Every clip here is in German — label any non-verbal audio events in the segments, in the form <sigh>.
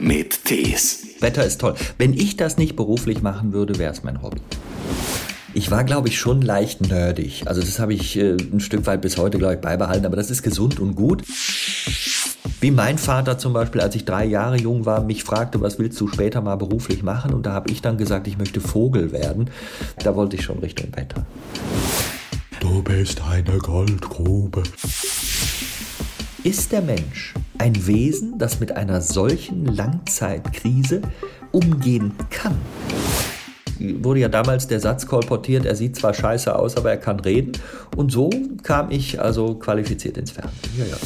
mit Tees. Wetter ist toll. Wenn ich das nicht beruflich machen würde, wäre es mein Hobby. Ich war, glaube ich, schon leicht nerdig. Also das habe ich äh, ein Stück weit bis heute, glaube ich, beibehalten. Aber das ist gesund und gut. Wie mein Vater zum Beispiel, als ich drei Jahre jung war, mich fragte, was willst du später mal beruflich machen? Und da habe ich dann gesagt, ich möchte Vogel werden. Da wollte ich schon Richtung Wetter. Du bist eine Goldgrube. Ist der Mensch ein Wesen, das mit einer solchen Langzeitkrise umgehen kann? Wurde ja damals der Satz kolportiert, er sieht zwar scheiße aus, aber er kann reden. Und so kam ich also qualifiziert ins Fernsehen. Ja, ja.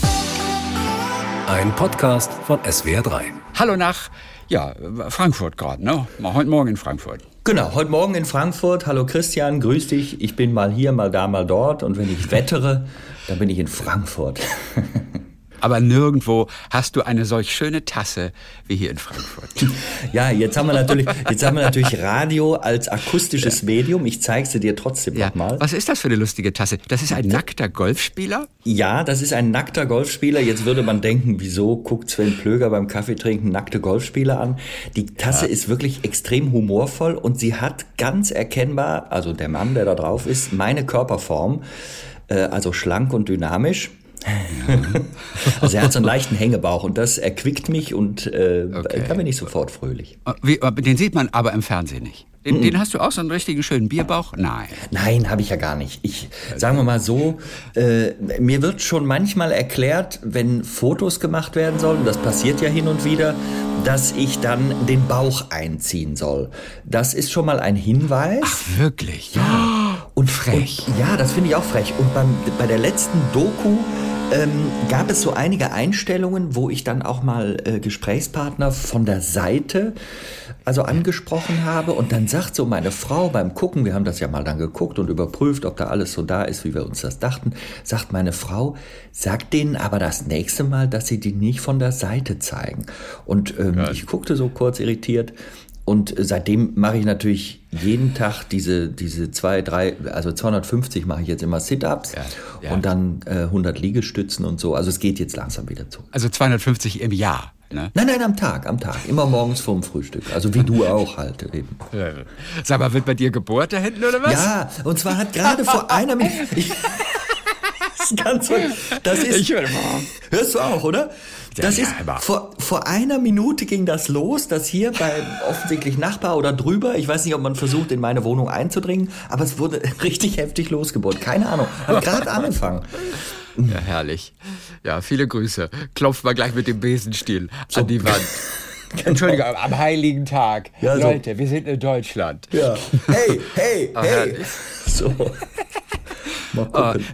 Ein Podcast von SWR3. Hallo nach, ja, Frankfurt gerade, ne? Heute Morgen in Frankfurt. Genau, heute Morgen in Frankfurt. Hallo Christian, grüß dich. Ich bin mal hier, mal da, mal dort. Und wenn ich wettere, dann bin ich in Frankfurt. <laughs> Aber nirgendwo hast du eine solch schöne Tasse wie hier in Frankfurt. <laughs> Ja, jetzt haben wir natürlich, jetzt haben wir natürlich Radio als akustisches Medium. Ich zeige sie dir trotzdem Ja. nochmal. Was ist das für eine lustige Tasse? Das ist ein nackter Golfspieler? Ja, das ist ein nackter Golfspieler. Jetzt würde man denken, wieso guckt Sven Plöger beim Kaffeetrinken nackte Golfspieler an? Die Tasse ist wirklich extrem humorvoll und sie hat ganz erkennbar, also der Mann, der da drauf ist, meine Körperform, äh, also schlank und dynamisch. <laughs> also er hat so einen leichten Hängebauch und das erquickt mich und äh, Okay. da bin ich sofort fröhlich. Wie, den sieht man aber im Fernsehen nicht. Den, den hast du auch so einen richtigen schönen Bierbauch? Nein. Nein, habe ich ja gar nicht. Ich sagen wir mal so, äh, mir wird schon manchmal erklärt, wenn Fotos gemacht werden sollen, das passiert ja hin und wieder, dass ich dann den Bauch einziehen soll. Das ist schon mal ein Hinweis. Ach, wirklich? Ja. <gasps> Und frech. Und, ja, das finde ich auch frech. Und beim, bei der letzten Doku ähm, gab es so einige Einstellungen, wo ich dann auch mal äh, Gesprächspartner von der Seite also angesprochen habe und dann sagt so meine Frau beim Gucken, wir haben das ja mal dann geguckt und überprüft, ob da alles so da ist, wie wir uns das dachten, sagt meine Frau, sagt denen aber das nächste Mal, dass sie die nicht von der Seite zeigen. Und ähm, ich guckte so kurz irritiert und seitdem mache ich natürlich jeden Tag diese, diese zwei, drei, also 250 mache ich jetzt immer Sit-Ups Ja, ja. und dann äh, 100 Liegestützen und so. Also es geht jetzt langsam wieder zu. Also 250 im Jahr. Ne? Nein, nein, am Tag, amAg. Immer morgens vorm Frühstück. Also wie du auch halt eben. <laughs> Sag mal, wird bei dir gebohrt da hinten oder was? Ja, und zwar hat gerade vor einer Minute. <laughs> Ist ganz. Das ist. Ich höre Hörst du auch, oder? Das ja, ist aber- vor, vor einer Minute ging das los, dass hier beim offensichtlich Nachbar oder drüber, ich weiß nicht, ob man versucht, in meine Wohnung einzudringen, aber es wurde <laughs> richtig heftig losgebohrt. Keine Ahnung. Hat gerade angefangen. Ja, herrlich. Ja, viele Grüße. Klopft mal gleich mit dem Besenstiel an die Wand. <laughs> Entschuldigung, am heiligen Tag. Ja, so. Leute, wir sind in Deutschland. Ja. Hey, hey, <laughs> hey. herrlich. So. Mal gucken.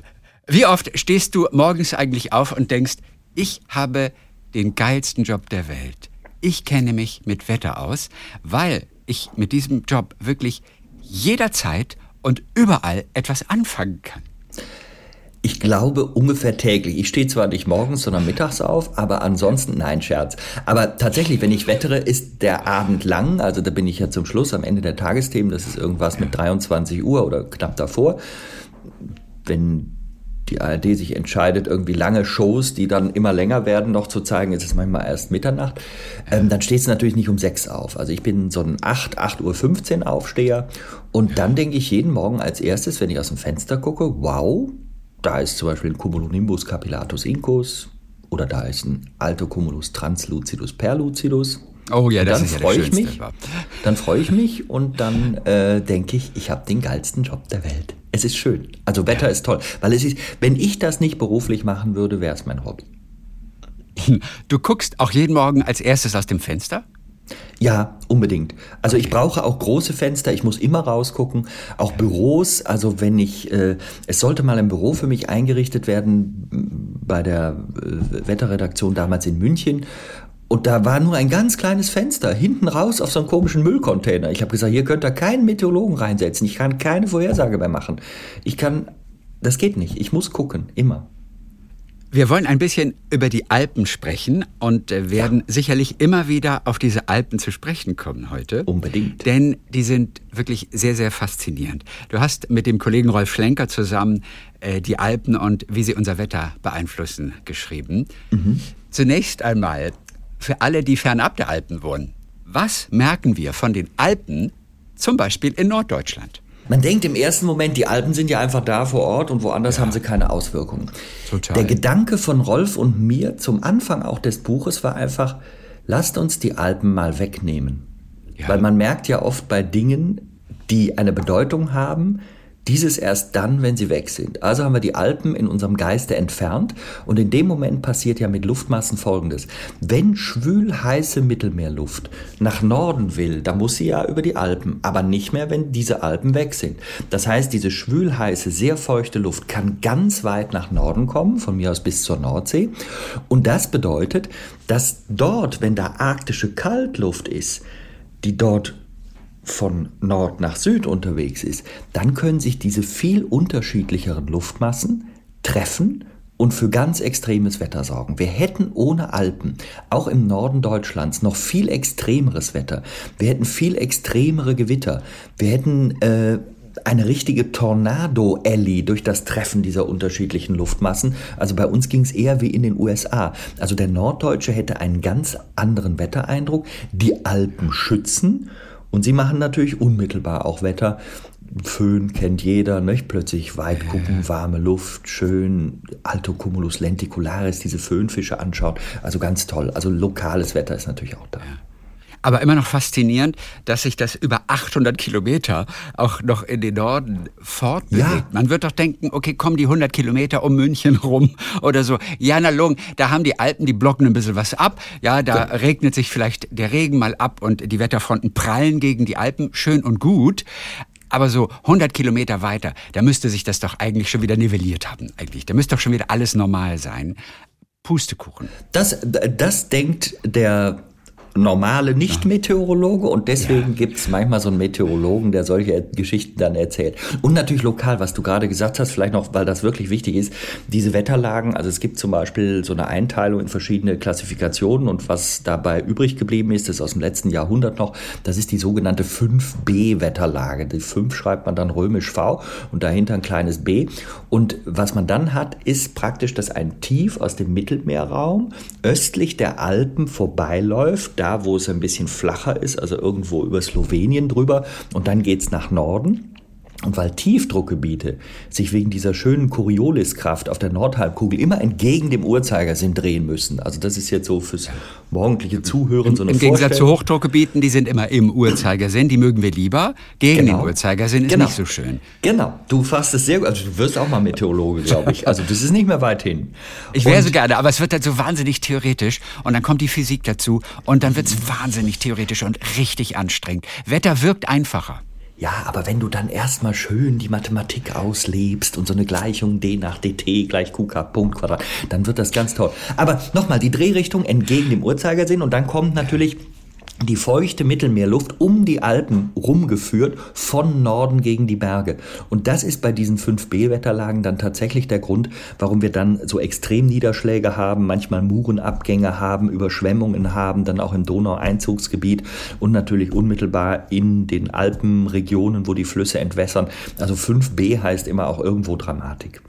Wie oft stehst du morgens eigentlich auf und denkst, ich habe den geilsten Job der Welt. Ich kenne mich mit Wetter aus, weil ich mit diesem Job wirklich jederzeit und überall etwas anfangen kann. Ich glaube ungefähr täglich. Ich stehe zwar nicht morgens, sondern mittags auf, aber ansonsten nein, Scherz. Aber tatsächlich, wenn ich wettere, ist der Abend lang. Also da bin ich ja zum Schluss am Ende der Tagesthemen. Das ist irgendwas mit 23 Uhr oder knapp davor. Wenn die ARD sich entscheidet, irgendwie lange Shows, die dann immer länger werden, noch zu zeigen, ist es manchmal erst Mitternacht, ähm, dann steht es natürlich nicht um sechs auf. Also ich bin so ein 8, 8.15 Uhr Aufsteher und dann denke ich jeden Morgen als erstes, wenn ich aus dem Fenster gucke, wow, da ist zum Beispiel ein Cumulonimbus capillatus incus oder da ist ein Altocumulus translucidus perlucidus. Oh ja, das dann ist ja freue ich mich. überhaupt. Dann freue ich mich und dann äh, denke ich, ich habe den geilsten Job der Welt. Es ist schön. Also Wetter ist toll, weil es ist, wenn ich das nicht beruflich machen würde, wäre es mein Hobby. Du guckst auch jeden Morgen als erstes aus dem Fenster? Ja, unbedingt. Also ich brauche auch große Fenster, ich muss immer rausgucken, auch Büros, also wenn ich, äh, es sollte mal ein Büro für mich eingerichtet werden bei der äh, Wetterredaktion damals in München und da war nur ein ganz kleines Fenster hinten raus auf so einen komischen Müllcontainer. Ich habe gesagt, hier könnt ihr keinen Meteorologen reinsetzen, ich kann keine Vorhersage mehr machen. Ich kann, das geht nicht, ich muss gucken, immer. Wir wollen ein bisschen über die Alpen sprechen und äh, werden sicherlich immer wieder auf diese Alpen zu sprechen kommen heute. Unbedingt. Denn die sind wirklich sehr, sehr faszinierend. Du hast mit dem Kollegen Rolf Schlenker zusammen äh, die Alpen und wie sie unser Wetter beeinflussen geschrieben. Zunächst einmal, für alle, die fernab der Alpen wohnen. Was merken wir von den Alpen, zum Beispiel in Norddeutschland? Man denkt im ersten Moment, die Alpen sind ja einfach da vor Ort und woanders ja. haben sie keine Auswirkungen. Total. Der Gedanke von Rolf und mir zum Anfang auch des Buches war einfach, lasst uns die Alpen mal wegnehmen. Ja. Weil man merkt ja oft bei Dingen, die eine Bedeutung haben, dieses erst dann, wenn sie weg sind. Also haben wir die Alpen in unserem Geiste entfernt und in dem Moment passiert ja mit Luftmassen Folgendes. Wenn schwül heiße Mittelmeerluft nach Norden will, dann muss sie ja über die Alpen, aber nicht mehr, wenn diese Alpen weg sind. Das heißt, diese schwül heiße, sehr feuchte Luft kann ganz weit nach Norden kommen, von mir aus bis zur Nordsee. Und das bedeutet, dass dort, wenn da arktische Kaltluft ist, die dort von Nord nach Süd unterwegs ist, dann können sich diese viel unterschiedlicheren Luftmassen treffen und für ganz extremes Wetter sorgen. Wir hätten ohne Alpen, auch im Norden Deutschlands, noch viel extremeres Wetter. Wir hätten viel extremere Gewitter. Wir hätten äh, eine richtige Tornado-Alley durch das Treffen dieser unterschiedlichen Luftmassen. Also bei uns ging es eher wie in den USA. Also der Norddeutsche hätte einen ganz anderen Wettereindruck. Die Alpen schützen und sie machen natürlich unmittelbar auch Wetter. Föhn kennt jeder, nicht? plötzlich weit gucken, warme Luft, schön, Altocumulus lenticularis, diese Föhnfische anschauen. Also ganz toll. Also lokales Wetter ist natürlich auch da. Ja. Aber immer noch faszinierend, dass sich das über 800 Kilometer auch noch in den Norden fortbewegt. Ja. Man wird doch denken, okay, kommen die 100 Kilometer um München <laughs> rum oder so. Ja, na Lung, da haben die Alpen, die blocken ein bisschen was ab. Ja, da ja. regnet sich vielleicht der Regen mal ab und die Wetterfronten prallen gegen die Alpen. Schön und gut. Aber so 100 Kilometer weiter, da müsste sich das doch eigentlich schon wieder nivelliert haben, eigentlich. Da müsste doch schon wieder alles normal sein. Pustekuchen. Das, das denkt der normale Nicht-Meteorologe und deswegen ja. gibt es manchmal so einen Meteorologen, der solche Geschichten dann erzählt. Und natürlich lokal, was du gerade gesagt hast, vielleicht noch, weil das wirklich wichtig ist, diese Wetterlagen, also es gibt zum Beispiel so eine Einteilung in verschiedene Klassifikationen und was dabei übrig geblieben ist, ist aus dem letzten Jahrhundert noch, das ist die sogenannte 5b-Wetterlage. Die 5 schreibt man dann römisch V und dahinter ein kleines b. Und was man dann hat, ist praktisch, dass ein Tief aus dem Mittelmeerraum östlich der Alpen vorbeiläuft, da, wo es ein bisschen flacher ist, also irgendwo über Slowenien drüber. Und dann geht es nach Norden. Und weil Tiefdruckgebiete sich wegen dieser schönen Corioliskraft auf der Nordhalbkugel immer entgegen dem Uhrzeigersinn drehen müssen, also das ist jetzt so fürs morgendliche Zuhören so eine Im Gegensatz zu Hochdruckgebieten, die sind immer im Uhrzeigersinn, die mögen wir lieber. Gegen genau. den Uhrzeigersinn ist genau. nicht so schön. Genau, du fasst es sehr gut, also du wirst auch mal Meteorologe, glaube ich. Also das ist nicht mehr weit hin. Ich wäre so gerne, aber es wird dann so wahnsinnig theoretisch und dann kommt die Physik dazu und dann wird es wahnsinnig theoretisch und richtig anstrengend. Wetter wirkt einfacher. Ja, aber wenn du dann erstmal schön die Mathematik auslebst und so eine Gleichung d nach dt gleich qk Punkt Quadrat, dann wird das ganz toll. Aber nochmal, die Drehrichtung entgegen dem Uhrzeigersinn und dann kommt natürlich die feuchte Mittelmeerluft um die Alpen rumgeführt von Norden gegen die Berge. Und das ist bei diesen 5B-Wetterlagen dann tatsächlich der Grund, warum wir dann so Extremniederschläge haben, manchmal Murenabgänge haben, Überschwemmungen haben, dann auch im Donaueinzugsgebiet und natürlich unmittelbar in den Alpenregionen, wo die Flüsse entwässern. Also 5B heißt immer auch irgendwo Dramatik.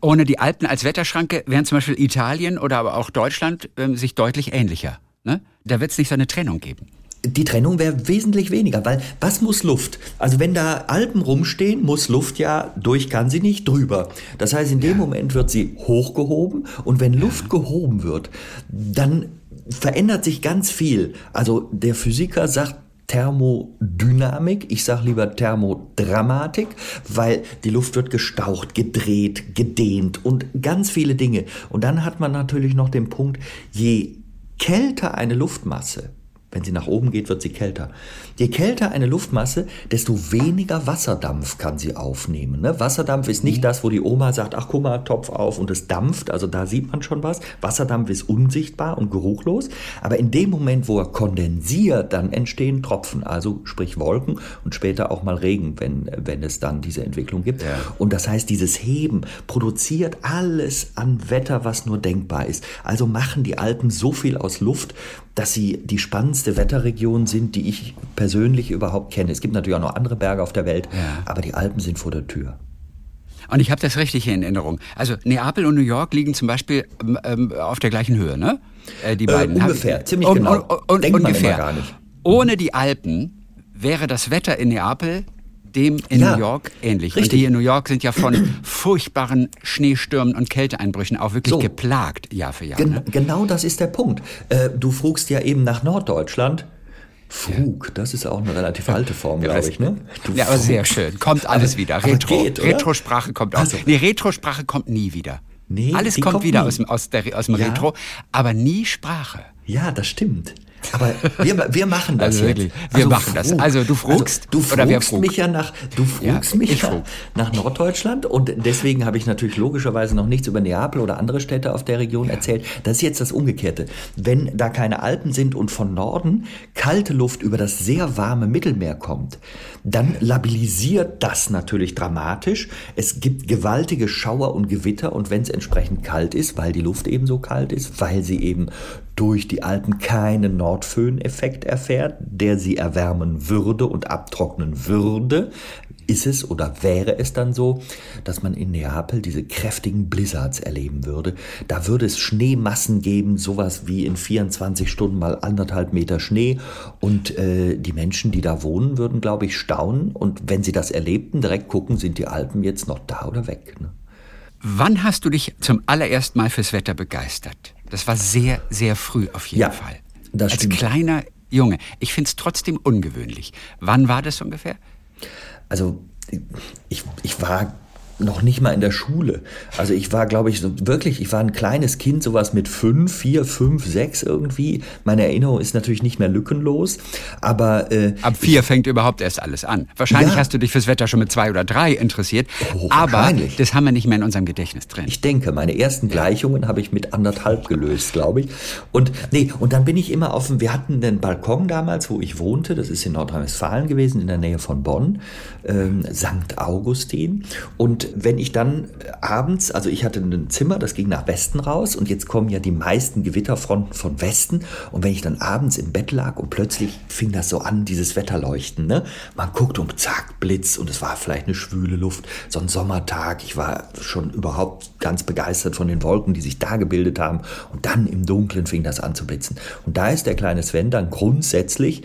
Ohne die Alpen als Wetterschranke wären zum Beispiel Italien oder aber auch Deutschland äh, sich deutlich ähnlicher. Ne? Da wird es nicht so eine Trennung geben. Die Trennung wäre wesentlich weniger, weil was muss Luft? Also wenn da Alpen rumstehen, muss Luft ja durch kann sie nicht drüber. Das heißt, in dem ja. Moment wird sie hochgehoben und wenn Luft ja. gehoben wird, dann verändert sich ganz viel. Also der Physiker sagt, Thermodynamik, ich sage lieber Thermodramatik, weil die Luft wird gestaucht, gedreht, gedehnt und ganz viele Dinge. Und dann hat man natürlich noch den Punkt, je kälter eine Luftmasse, wenn sie nach oben geht, wird sie kälter. Je kälter eine Luftmasse, desto weniger Wasserdampf kann sie aufnehmen. Ne? Wasserdampf ist nicht mhm. das, wo die Oma sagt, ach guck mal, Topf auf und es dampft. Also da sieht man schon was. Wasserdampf ist unsichtbar und geruchlos. Aber in dem Moment, wo er kondensiert, dann entstehen Tropfen, also sprich Wolken und später auch mal Regen, wenn, wenn es dann diese Entwicklung gibt. Ja. Und das heißt, dieses Heben produziert alles an Wetter, was nur denkbar ist. Also machen die Alpen so viel aus Luft, dass sie die spannendste Wetterregion sind, die ich persönlich überhaupt kenne. Es gibt natürlich auch noch andere Berge auf der Welt, ja. aber die Alpen sind vor der Tür. Und ich habe das richtig in Erinnerung. Also Neapel und New York liegen zum Beispiel ähm, auf der gleichen Höhe, ne? äh, die beiden. Äh, ungefähr, ziemlich und, genau. Und, und, Denkt man ungefähr. immer gar nicht. Ohne die Alpen wäre das Wetter in Neapel dem in Ja, New York ähnlich. Und richtig. die in New York sind ja von <clears throat> furchtbaren Schneestürmen und Kälteeinbrüchen auch wirklich So. geplagt, Jahr für Jahr. Gen Ne? Genau das ist der Punkt. Äh, du frugst ja eben nach Norddeutschland. Frug, das ist auch eine relativ alte Form, glaube ich, ne? Du Ja, aber sehr schön. Kommt alles Aber- wieder. Retro. geht? Retrosprache kommt auch. Also- nee, Retrosprache kommt nie wieder. Nee, alles kommt, kommt wieder nie. aus dem, aus, der, aus dem Ja. Retro, aber nie Sprache. Ja, das stimmt. Aber wir, wir machen das Also jetzt. wirklich, wir machen das. Also du frugst du oder wer frugst frug? mich ja nach, du frugst Ja, mich ich ja frug. nach Norddeutschland und deswegen habe ich natürlich logischerweise noch nichts über Neapel oder andere Städte auf der Region erzählt. Das ist jetzt das Umgekehrte. Wenn da keine Alpen sind und von Norden kalte Luft über das sehr warme Mittelmeer kommt, dann labilisiert das natürlich dramatisch. Es gibt gewaltige Schauer und Gewitter und wenn es entsprechend kalt ist, weil die Luft eben so kalt ist, weil sie eben durch die Alpen keinen Nordföhn-Effekt erfährt, der sie erwärmen würde und abtrocknen würde, ist es oder wäre es dann so, dass man in Neapel diese kräftigen Blizzards erleben würde. Da würde es Schneemassen geben, sowas wie in 24 Stunden mal anderthalb Meter Schnee. Und äh, die Menschen, die da wohnen, würden, glaube ich, staunen. Und wenn sie das erlebten, direkt gucken, sind die Alpen jetzt noch da oder weg. Ne? Wann hast du dich zum allerersten Mal fürs Wetter begeistert? Das war sehr, sehr früh auf jeden Ja, Fall. das Als stimmt. kleiner Junge. Ich finde es trotzdem ungewöhnlich. Wann war das ungefähr? also ich, ich war noch nicht mal in der Schule. Also ich war, glaube ich, so wirklich, ich war ein kleines Kind, sowas mit fünf, vier, fünf, sechs irgendwie. Meine Erinnerung ist natürlich nicht mehr lückenlos, aber äh, Ab vier fängt überhaupt erst alles an. Wahrscheinlich Ja. hast du dich fürs Wetter schon mit zwei oder drei interessiert. Oh, aber das haben wir nicht mehr in unserem Gedächtnis drin. Ich denke, meine ersten Gleichungen habe ich mit anderthalb gelöst, glaube ich. Und nee, und dann bin ich immer auf dem, wir hatten einen Balkon damals, wo ich wohnte, das ist in Nordrhein-Westfalen gewesen, in der Nähe von Bonn, ähm, St. Augustin. Und wenn ich dann äh, abends, also ich hatte ein Zimmer, das ging nach Westen raus und jetzt kommen ja die meisten Gewitterfronten von Westen. Und wenn ich dann abends im Bett lag und plötzlich fing das so an, dieses Wetterleuchten, ne? Man guckt und zack, Blitz und es war vielleicht eine schwüle Luft, so ein Sommertag. Ich war schon überhaupt ganz begeistert von den Wolken, die sich da gebildet haben. Und dann im Dunkeln fing das an zu blitzen. Und da ist der kleine Sven dann grundsätzlich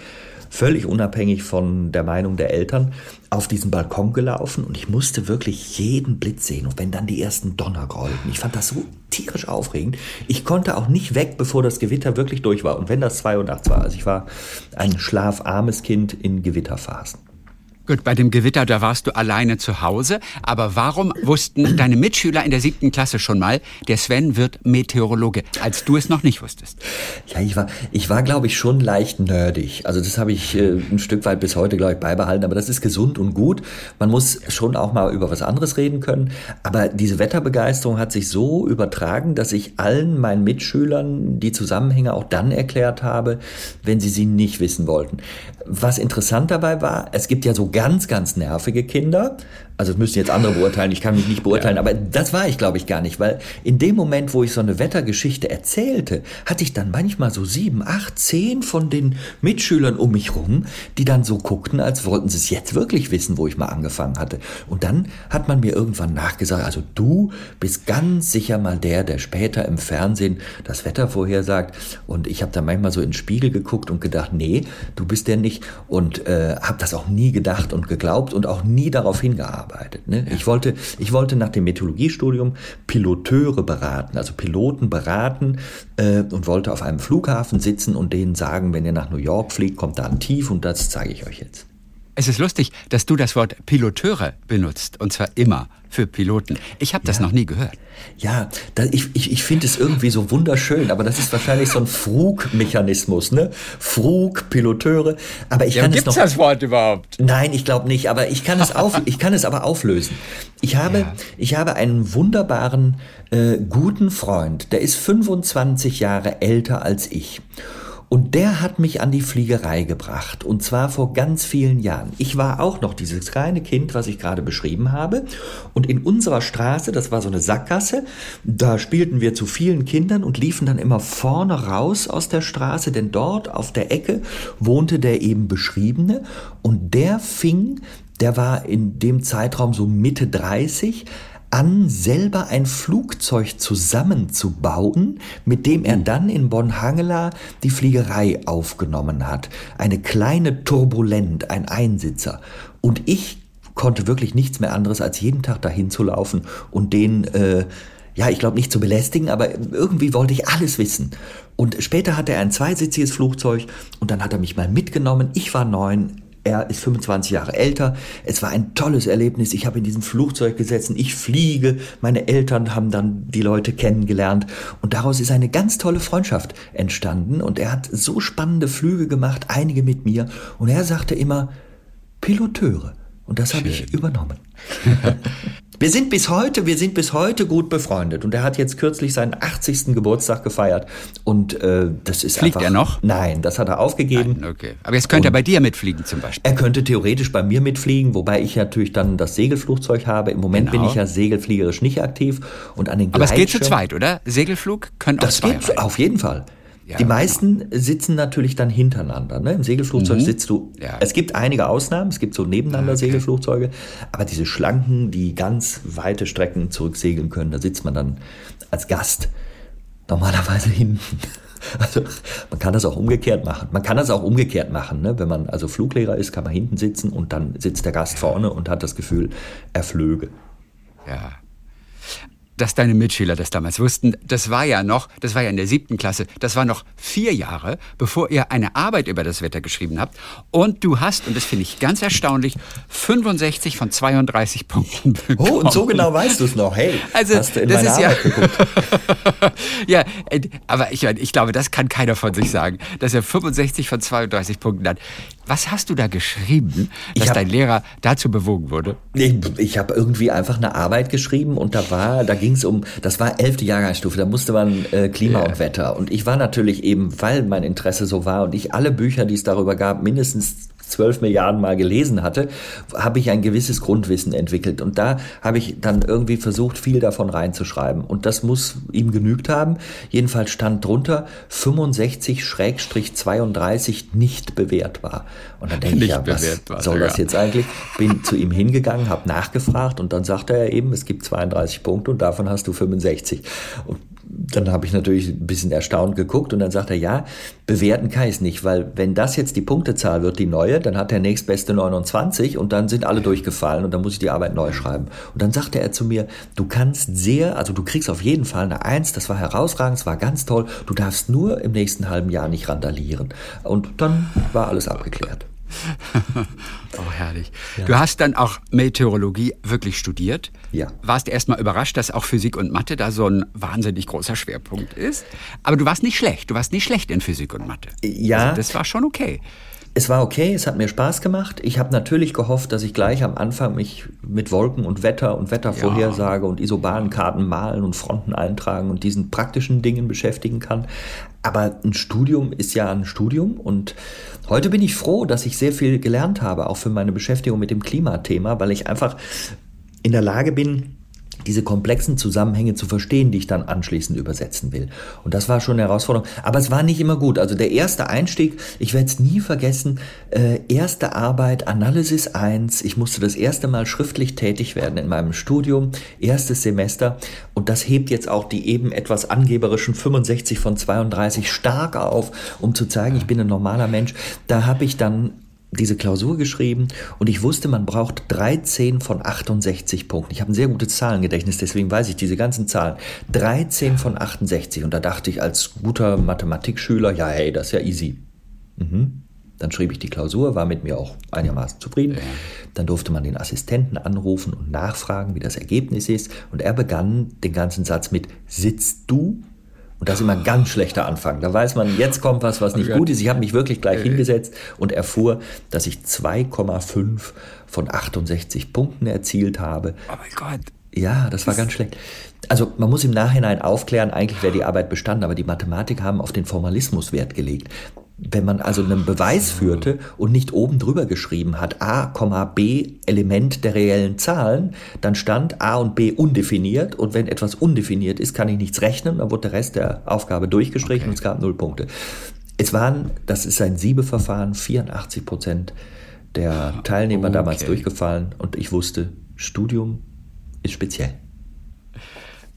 völlig unabhängig von der Meinung der Eltern auf diesen Balkon gelaufen und ich musste wirklich jeden Blitz sehen und wenn dann die ersten Donner grollten. Ich fand das so tierisch aufregend. Ich konnte auch nicht weg, bevor das Gewitter wirklich durch war und wenn das zwei Uhr nachts war. Also ich war ein schlafarmes Kind in Gewitterphasen. Gut, bei dem Gewitter, da warst du alleine zu Hause. Aber warum wussten <clears throat> deine Mitschüler in der siebten Klasse schon mal, der Sven wird Meteorologe, als du es noch nicht wusstest? Ja, ich war, ich war, glaube ich, schon leicht nerdig. Also das habe ich äh, ein Stück weit bis heute, glaube ich, beibehalten. Aber das ist gesund und gut. Man muss schon auch mal über was anderes reden können. Aber diese Wetterbegeisterung hat sich so übertragen, dass ich allen meinen Mitschülern die Zusammenhänge auch dann erklärt habe, wenn sie sie nicht wissen wollten. Was interessant dabei war, es gibt ja so ganz, ganz nervige Kinder. Also das müssen jetzt andere beurteilen, ich kann mich nicht beurteilen, aber das war ich, glaube ich, gar nicht, weil in dem Moment, wo ich so eine Wettergeschichte erzählte, hatte ich dann manchmal so sieben, acht, zehn von den Mitschülern um mich rum, die dann so guckten, als wollten sie es jetzt wirklich wissen, wo ich mal angefangen hatte. Und dann hat man mir irgendwann nachgesagt, also du bist ganz sicher mal der, der später im Fernsehen das Wetter vorhersagt. Und ich habe da manchmal so in den Spiegel geguckt und gedacht, nee, du bist der nicht. Und äh, habe das auch nie gedacht und geglaubt und auch nie darauf hingearbeitet. Ne? Ich, wollte, ich wollte nach dem Meteorologiestudium Piloteure beraten, also Piloten beraten äh, und wollte auf einem Flughafen sitzen und denen sagen, wenn ihr nach New York fliegt, kommt da ein Tief und das zeige ich euch jetzt. Es ist lustig, dass du das Wort Piloteure benutzt. Und zwar immer für Piloten. Ich habe das noch nie gehört. Ja, da, ich, ich, ich finde es irgendwie so wunderschön, aber das ist wahrscheinlich so ein Frug-Mechanismus, ne? Frug, Piloteure. Aber ich kann es noch. das Wort überhaupt? Nein, ich glaube nicht, aber ich kann es auf, ich kann es aber auflösen. Ich habe, Ja. ich habe einen wunderbaren, äh, guten Freund, der ist 25 Jahre älter als ich. Und der hat mich an die Fliegerei gebracht. Und zwar vor ganz vielen Jahren. Ich war auch noch dieses kleine Kind, was ich gerade beschrieben habe. Und in unserer Straße, das war so eine Sackgasse, da spielten wir zu vielen Kindern und liefen dann immer vorne raus aus der Straße, denn dort auf der Ecke wohnte der eben beschriebene. Und der fing, der war in dem Zeitraum so Mitte 30, an, selber ein Flugzeug zusammenzubauen, mit dem er dann in Bonn-Hangela die Fliegerei aufgenommen hat. Eine kleine Turbulent, ein Einsitzer. Und ich konnte wirklich nichts mehr anderes, als jeden Tag dahin zu laufen und den, äh, ja, ich glaube nicht zu belästigen, aber irgendwie wollte ich alles wissen. Und später hatte er ein zweisitziges Flugzeug und dann hat er mich mal mitgenommen. Ich war neun, er ist 25 Jahre älter. Es war ein tolles Erlebnis. Ich habe in diesem Flugzeug gesessen. Ich fliege. Meine Eltern haben dann die Leute kennengelernt. Und daraus ist eine ganz tolle Freundschaft entstanden. Und er hat so spannende Flüge gemacht, einige mit mir. Und er sagte immer, Piloteure. Und das habe ich übernommen. <laughs> wir sind bis heute, wir sind bis heute gut befreundet. Und er hat jetzt kürzlich seinen 80. Geburtstag gefeiert. Und äh, das ist Fliegt einfach, er noch? Nein, das hat er aufgegeben. Nein, okay. Aber jetzt könnte er bei dir mitfliegen zum Beispiel. Er könnte theoretisch bei mir mitfliegen, wobei ich natürlich dann das Segelflugzeug habe. Im Moment Genau. bin ich ja segelfliegerisch nicht aktiv. Und an den Aber es geht zu zweit, oder? Segelflug können auch Das zwei geht rein. auf jeden Fall. Ja, die meisten sitzen natürlich dann hintereinander. Ne? Im Segelflugzeug sitzt du. Ja. Es gibt einige Ausnahmen, es gibt so nebeneinander Ah, okay. Segelflugzeuge, aber diese schlanken, die ganz weite Strecken zurücksegeln können, da sitzt man dann als Gast normalerweise <laughs> hinten. Also man kann das auch umgekehrt machen. Man kann das auch umgekehrt machen. Ne? Wenn man also Fluglehrer ist, kann man hinten sitzen und dann sitzt der Gast vorne und hat das Gefühl, er flöge. Ja. Dass deine Mitschüler das damals wussten, das war ja noch, das war ja in der siebten Klasse, das war noch vier Jahre, bevor ihr eine Arbeit über das Wetter geschrieben habt. Und du hast, und das finde ich ganz erstaunlich, 65 von 32 Punkten <laughs> bekommen. Oh, und so genau weißt du es noch. Hey, Also, hast du in das ist ja- Arbeit geguckt? <laughs> ja, äh, aber ich, ich glaube, das kann keiner von sich sagen, dass er 65 von 32 Punkten hat. Was hast du da geschrieben, dass hab- dein Lehrer dazu bewogen wurde? Ich, ich habe irgendwie einfach eine Arbeit geschrieben und da war, da ging es um, das war elfte Jahrgangsstufe, da musste man äh, Klima und Wetter. Und ich war natürlich eben, weil mein Interesse so war und ich alle Bücher, die es darüber gab, mindestens zwölf Milliarden Mal gelesen hatte, habe ich ein gewisses Grundwissen entwickelt. Und da habe ich dann irgendwie versucht, viel davon reinzuschreiben. Und das muss ihm genügt haben. Jedenfalls stand drunter 65-32 nicht bewertbar. Und dann denke ich, ja, was soll das sogar. jetzt eigentlich? Bin zu ihm hingegangen, habe nachgefragt und dann sagte er eben, es gibt 32 Punkte und davon hast du 65. Und dann habe ich natürlich ein bisschen erstaunt geguckt und dann sagt er, ja, bewerten kann ich es nicht, weil wenn das jetzt die Punktezahl wird, die neue, dann hat der nächstbeste 29 und dann sind alle durchgefallen und dann muss ich die Arbeit neu schreiben. Und dann sagte er zu mir, du kannst sehr, also du kriegst auf jeden Fall eine Eins, das war herausragend, das war ganz toll, du darfst nur im nächsten halben Jahr nicht randalieren. Und dann war alles abgeklärt. <laughs> Oh, herrlich. Du hast dann auch Meteorologie wirklich studiert. Ja. Warst erstmal überrascht, dass auch Physik und Mathe da so ein wahnsinnig großer Schwerpunkt ist. Aber du warst nicht schlecht. Du warst nicht schlecht in Physik und Mathe. Ja. Also das war schon okay. Es war okay, es hat mir Spaß gemacht. Ich habe natürlich gehofft, dass ich gleich am Anfang mich mit Wolken und Wetter und Wettervorhersage und Isobahnkarten malen und Fronten eintragen und diesen praktischen Dingen beschäftigen kann. Aber ein Studium ist ja ein Studium und heute bin ich froh, dass ich sehr viel gelernt habe, auch für meine Beschäftigung mit dem Klimathema, weil ich einfach in der Lage bin, diese komplexen Zusammenhänge zu verstehen, die ich dann anschließend übersetzen will. Und das war schon eine Herausforderung. Aber es war nicht immer gut. Also der erste Einstieg, ich werde es nie vergessen, äh, erste Arbeit, Analysis 1. Ich musste das erste Mal schriftlich tätig werden in meinem Studium, erstes Semester. Und das hebt jetzt auch die eben etwas angeberischen 65 von 32 stark auf, um zu zeigen, ich bin ein normaler Mensch. Da habe ich dann diese Klausur geschrieben und ich wusste, man braucht 13 von 68 Punkten. Ich habe ein sehr gutes Zahlengedächtnis, deswegen weiß ich diese ganzen Zahlen. 13 von 68 und da dachte ich als guter Mathematikschüler, ja hey, das ist ja easy. Mhm. Dann schrieb ich die Klausur, war mit mir auch einigermaßen zufrieden. Dann durfte man den Assistenten anrufen und nachfragen, wie das Ergebnis ist. Und er begann den ganzen Satz mit, sitzt du? Und das ist immer ein ganz schlechter Anfang. Da weiß man, jetzt kommt was, was nicht Gott. gut ist. Ich habe mich wirklich gleich hingesetzt und erfuhr, dass ich 2,5 von 68 Punkten erzielt habe. Oh mein Gott. Ja, das war ganz schlecht. Also man muss im Nachhinein aufklären, eigentlich wäre die Arbeit bestanden, aber die Mathematiker haben auf den Formalismus Wert gelegt. Wenn man also einen Beweis führte und nicht oben drüber geschrieben hat, a, B Element der reellen Zahlen, dann stand a und b undefiniert und wenn etwas undefiniert ist, kann ich nichts rechnen, dann wurde der Rest der Aufgabe durchgestrichen Okay. und es gab null Punkte. Es waren, das ist ein Siebeverfahren, 84 Prozent der Teilnehmer damals Okay. durchgefallen und ich wusste, Studium ist speziell.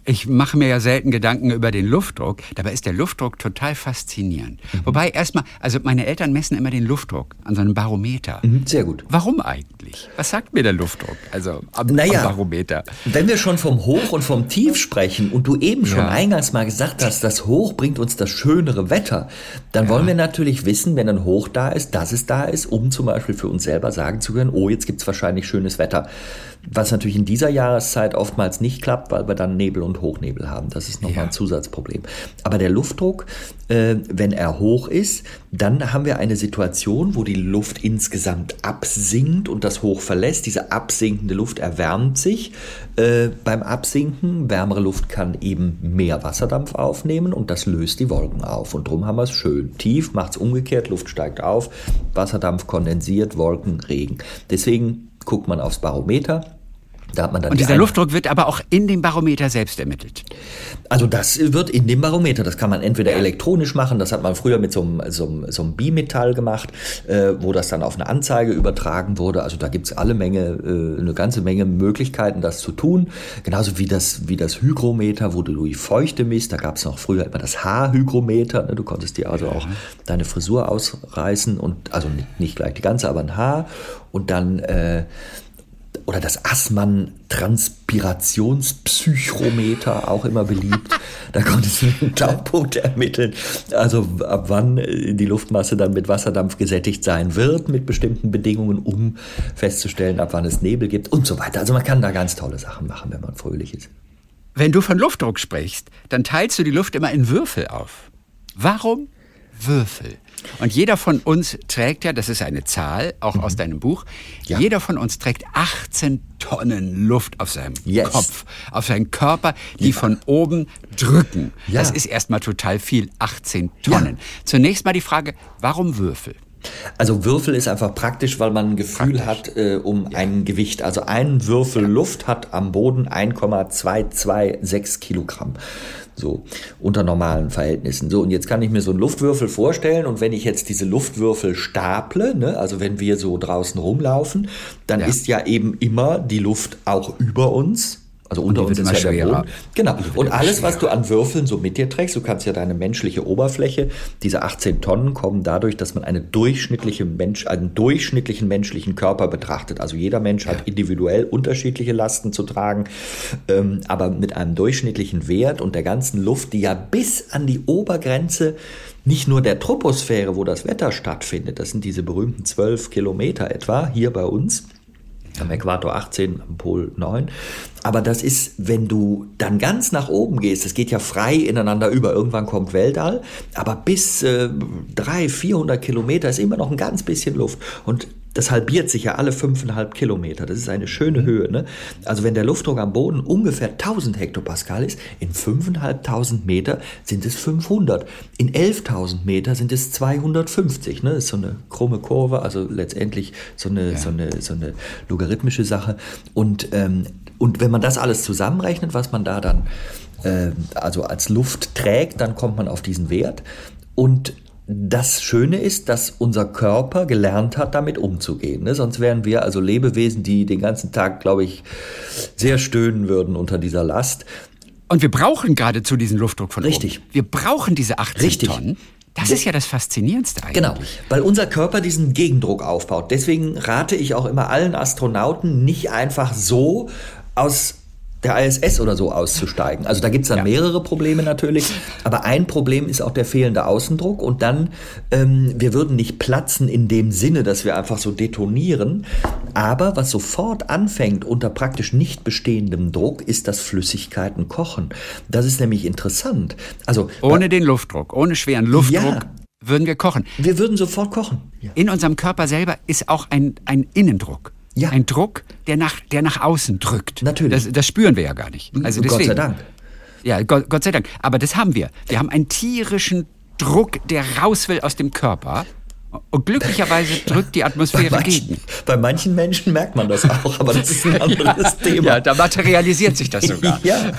Ich mache mir ja selten Gedanken über den Luftdruck. Dabei ist der Luftdruck total faszinierend. Mhm. Wobei erstmal, also meine Eltern messen immer den Luftdruck an so einem Barometer. Mhm, sehr gut. Warum eigentlich? Was sagt mir der Luftdruck? Also am, naja, am Barometer. Wenn wir schon vom Hoch und vom Tief sprechen und du eben schon ja. eingangs mal gesagt hast, das Hoch bringt uns das schönere Wetter, dann ja. wollen wir natürlich wissen, wenn ein Hoch da ist, dass es da ist, um zum Beispiel für uns selber sagen zu können, oh, jetzt gibt es wahrscheinlich schönes Wetter. Was natürlich in dieser Jahreszeit oftmals nicht klappt, weil wir dann Nebel und Hochnebel haben. Das ist nochmal ja. ein Zusatzproblem. Aber der Luftdruck, äh, wenn er hoch ist, dann haben wir eine Situation, wo die Luft insgesamt absinkt und das Hoch verlässt. Diese absinkende Luft erwärmt sich. Äh, beim Absinken, wärmere Luft kann eben mehr Wasserdampf aufnehmen und das löst die Wolken auf. Und darum haben wir es schön. Tief macht es umgekehrt, Luft steigt auf, Wasserdampf kondensiert, Wolken, Regen. Deswegen guckt man aufs Barometer da hat man dann Und dieser Luftdruck wird aber auch in dem Barometer selbst ermittelt. Also das wird in dem Barometer, das kann man entweder elektronisch machen, das hat man früher mit so einem, so einem, so einem Bimetall gemacht, äh, wo das dann auf eine Anzeige übertragen wurde. Also da gibt es alle Menge, äh, eine ganze Menge Möglichkeiten, das zu tun. Genauso wie das, wie das Hygrometer, wo du die Feuchte misst. Da gab es noch früher immer das Haarhygrometer. Ne? Du konntest dir also auch deine Frisur ausreißen und also nicht, nicht gleich die ganze, aber ein Haar. Und dann äh, oder das Assmann-Transpirationspsychrometer, auch immer beliebt. Da konntest du einen Taupunkt ermitteln. Also ab wann die Luftmasse dann mit Wasserdampf gesättigt sein wird, mit bestimmten Bedingungen, um festzustellen, ab wann es Nebel gibt und so weiter. Also man kann da ganz tolle Sachen machen, wenn man fröhlich ist. Wenn du von Luftdruck sprichst, dann teilst du die Luft immer in Würfel auf. Warum Würfel? Und jeder von uns trägt ja, das ist eine Zahl, auch mhm. aus deinem Buch, ja. jeder von uns trägt 18 Tonnen Luft auf seinem yes. Kopf, auf seinen Körper, die ja. von oben drücken. Ja. Das ist erstmal total viel, 18 Tonnen. Zunächst mal die Frage, warum Würfel? Also Würfel ist einfach praktisch, weil man ein Gefühl praktisch. hat äh, um ja. ein Gewicht. Also ein Würfel Luft hat am Boden 1,226 Kilogramm. So, unter normalen Verhältnissen. So, und jetzt kann ich mir so einen Luftwürfel vorstellen und wenn ich jetzt diese Luftwürfel staple, ne, also wenn wir so draußen rumlaufen, dann ja. ist ja eben immer die Luft auch über uns also unter uns ist ja schwerer. der Boden. Genau. Und alles, was du an Würfeln so mit dir trägst, du kannst ja deine menschliche Oberfläche, diese 18 Tonnen kommen dadurch, dass man eine durchschnittliche Mensch, einen durchschnittlichen menschlichen Körper betrachtet. Also jeder Mensch hat individuell unterschiedliche Lasten zu tragen, ähm, aber mit einem durchschnittlichen Wert und der ganzen Luft, die ja bis an die Obergrenze nicht nur der Troposphäre, wo das Wetter stattfindet, das sind diese berühmten 12 Kilometer etwa hier bei uns, am Äquator 18, am Pol 9. Aber das ist, wenn du dann ganz nach oben gehst, das geht ja frei ineinander über, irgendwann kommt Weltall, aber bis äh, 300, 400 Kilometer ist immer noch ein ganz bisschen Luft. Und das halbiert sich ja alle fünfeinhalb Kilometer. Das ist eine schöne mhm. Höhe. Ne? Also wenn der Luftdruck am Boden ungefähr 1000 Hektopascal ist, in 5.500 Meter sind es 500. In 11.000 Meter sind es 250. Ne? Das ist so eine krumme Kurve, also letztendlich so eine, ja. so eine, so eine logarithmische Sache. Und, ähm, und wenn man das alles zusammenrechnet, was man da dann äh, also als Luft trägt, dann kommt man auf diesen Wert. Und das Schöne ist, dass unser Körper gelernt hat, damit umzugehen. Ne? Sonst wären wir also Lebewesen, die den ganzen Tag, glaube ich, sehr stöhnen würden unter dieser Last. Und wir brauchen geradezu diesen Luftdruck von Richtig. Oben. Wir brauchen diese 18 Richtig. Tonnen. Das ist ja das Faszinierendste eigentlich. Genau, weil unser Körper diesen Gegendruck aufbaut. Deswegen rate ich auch immer allen Astronauten nicht einfach so aus der ISS oder so auszusteigen. Also da gibt es dann ja. mehrere Probleme natürlich, aber ein Problem ist auch der fehlende Außendruck und dann, ähm, wir würden nicht platzen in dem Sinne, dass wir einfach so detonieren, aber was sofort anfängt unter praktisch nicht bestehendem Druck, ist dass Flüssigkeiten kochen. Das ist nämlich interessant. Also ohne den Luftdruck, ohne schweren Luftdruck. Ja, würden wir kochen. Wir würden sofort kochen. Ja. In unserem Körper selber ist auch ein, ein Innendruck. Ja. Ein Druck, der nach, der nach außen drückt. Natürlich. Das, das spüren wir ja gar nicht. Also deswegen, Gott sei Dank. Ja, Gott, Gott sei Dank. Aber das haben wir. Wir haben einen tierischen Druck, der raus will aus dem Körper. Und glücklicherweise drückt die Atmosphäre bei manchen, gegen. Bei manchen Menschen merkt man das auch, aber das ist ein <laughs> anderes ja, Thema. Ja, da materialisiert sich das sogar. ja.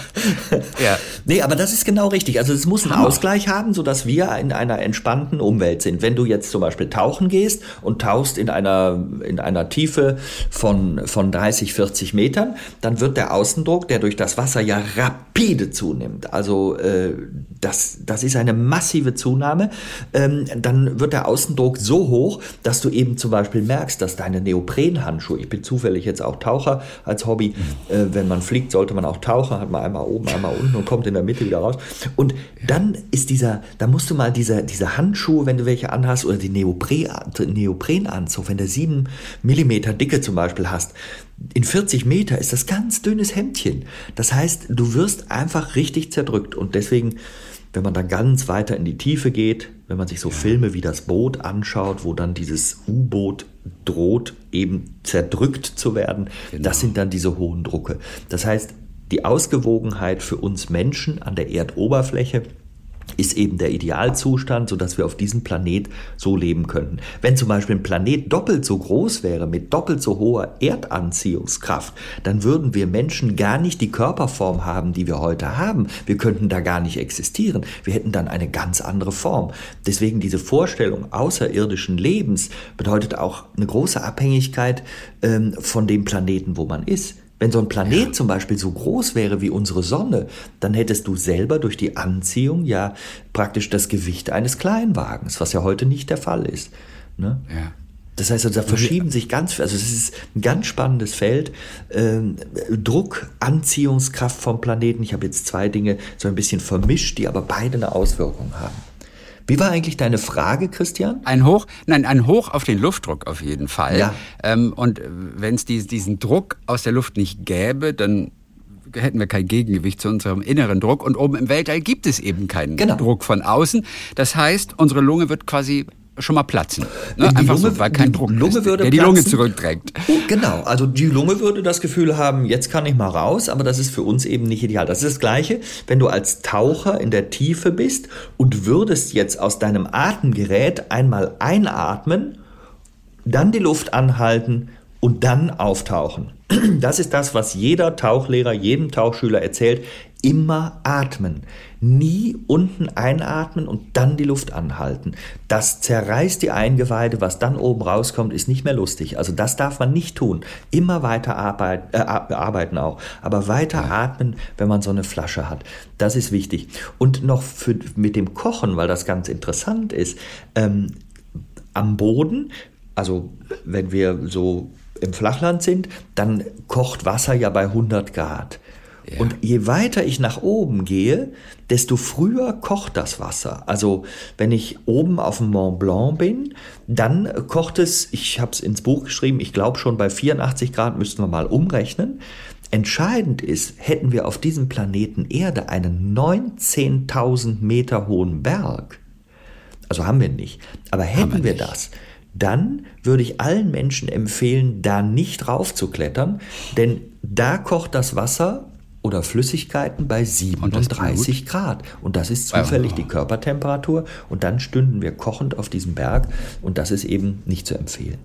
ja. Nee, aber das ist genau richtig. Also es muss einen Hammer. Ausgleich haben, sodass wir in einer entspannten Umwelt sind. Wenn du jetzt zum Beispiel tauchen gehst und tauchst in einer, in einer Tiefe von, von 30, 40 Metern, dann wird der Außendruck, der durch das Wasser ja rapide zunimmt, also äh, das, das ist eine massive Zunahme, ähm, dann wird der Außendruck so hoch, dass du eben zum Beispiel merkst, dass deine Neoprenhandschuhe, ich bin zufällig jetzt auch Taucher als Hobby, äh, wenn man fliegt, sollte man auch tauchen, hat man einmal oben, einmal unten und kommt in der Mitte wieder raus. Und dann ist dieser, da musst du mal diese, diese Handschuhe, wenn du welche anhast, oder die Neopren, Neoprenanzug, wenn du sieben Millimeter Dicke zum Beispiel hast, in 40 Meter ist das ganz dünnes Hemdchen. Das heißt, du wirst einfach richtig zerdrückt und deswegen wenn man dann ganz weiter in die Tiefe geht, wenn man sich so Filme wie das Boot anschaut, wo dann dieses U-Boot droht, eben zerdrückt zu werden, genau. das sind dann diese hohen Drucke. Das heißt, die Ausgewogenheit für uns Menschen an der Erdoberfläche ist eben der Idealzustand, sodass wir auf diesem Planet so leben könnten. Wenn zum Beispiel ein Planet doppelt so groß wäre, mit doppelt so hoher Erdanziehungskraft, dann würden wir Menschen gar nicht die Körperform haben, die wir heute haben. Wir könnten da gar nicht existieren. Wir hätten dann eine ganz andere Form. Deswegen diese Vorstellung außerirdischen Lebens bedeutet auch eine große Abhängigkeit ähm, von dem Planeten, wo man ist. Wenn so ein Planet ja. zum Beispiel so groß wäre wie unsere Sonne, dann hättest du selber durch die Anziehung ja praktisch das Gewicht eines Kleinwagens, was ja heute nicht der Fall ist. Ne? Ja. Das heißt, also, da verschieben sich ganz, also es ist ein ganz spannendes Feld. Ähm, Druck, Anziehungskraft vom Planeten. Ich habe jetzt zwei Dinge so ein bisschen vermischt, die aber beide eine Auswirkung haben. Wie war eigentlich deine Frage, Christian? Ein Hoch, nein, ein Hoch auf den Luftdruck auf jeden Fall. Ja. Ähm, und wenn es diesen Druck aus der Luft nicht gäbe, dann hätten wir kein Gegengewicht zu unserem inneren Druck. Und oben im Weltall gibt es eben keinen genau. Druck von außen. Das heißt, unsere Lunge wird quasi schon mal platzen. Ne? Einfach Lunge, so, weil kein Druck Lunge ist, würde der die Lunge zurückdrängt. Genau, also die Lunge würde das Gefühl haben, jetzt kann ich mal raus, aber das ist für uns eben nicht ideal. Das ist das Gleiche, wenn du als Taucher in der Tiefe bist und würdest jetzt aus deinem Atemgerät einmal einatmen, dann die Luft anhalten und dann auftauchen. Das ist das, was jeder Tauchlehrer, jedem Tauchschüler erzählt. Immer atmen. Nie unten einatmen und dann die Luft anhalten. Das zerreißt die Eingeweide. Was dann oben rauskommt, ist nicht mehr lustig. Also das darf man nicht tun. Immer weiter arbeit, äh, arbeiten auch. Aber weiter ja. atmen, wenn man so eine Flasche hat. Das ist wichtig. Und noch für, mit dem Kochen, weil das ganz interessant ist. Ähm, am Boden, also wenn wir so im Flachland sind, dann kocht Wasser ja bei 100 Grad. Ja. Und je weiter ich nach oben gehe, desto früher kocht das Wasser. Also wenn ich oben auf dem Mont Blanc bin, dann kocht es, ich habe es ins Buch geschrieben, ich glaube schon bei 84 Grad müssten wir mal umrechnen. Entscheidend ist, hätten wir auf diesem Planeten Erde einen 19.000 Meter hohen Berg, also haben wir nicht, aber hätten wir, wir das, dann würde ich allen Menschen empfehlen, da nicht raufzuklettern, denn da kocht das Wasser oder Flüssigkeiten bei 37 und Grad. Und das ist zufällig die Körpertemperatur. Und dann stünden wir kochend auf diesem Berg. Und das ist eben nicht zu empfehlen.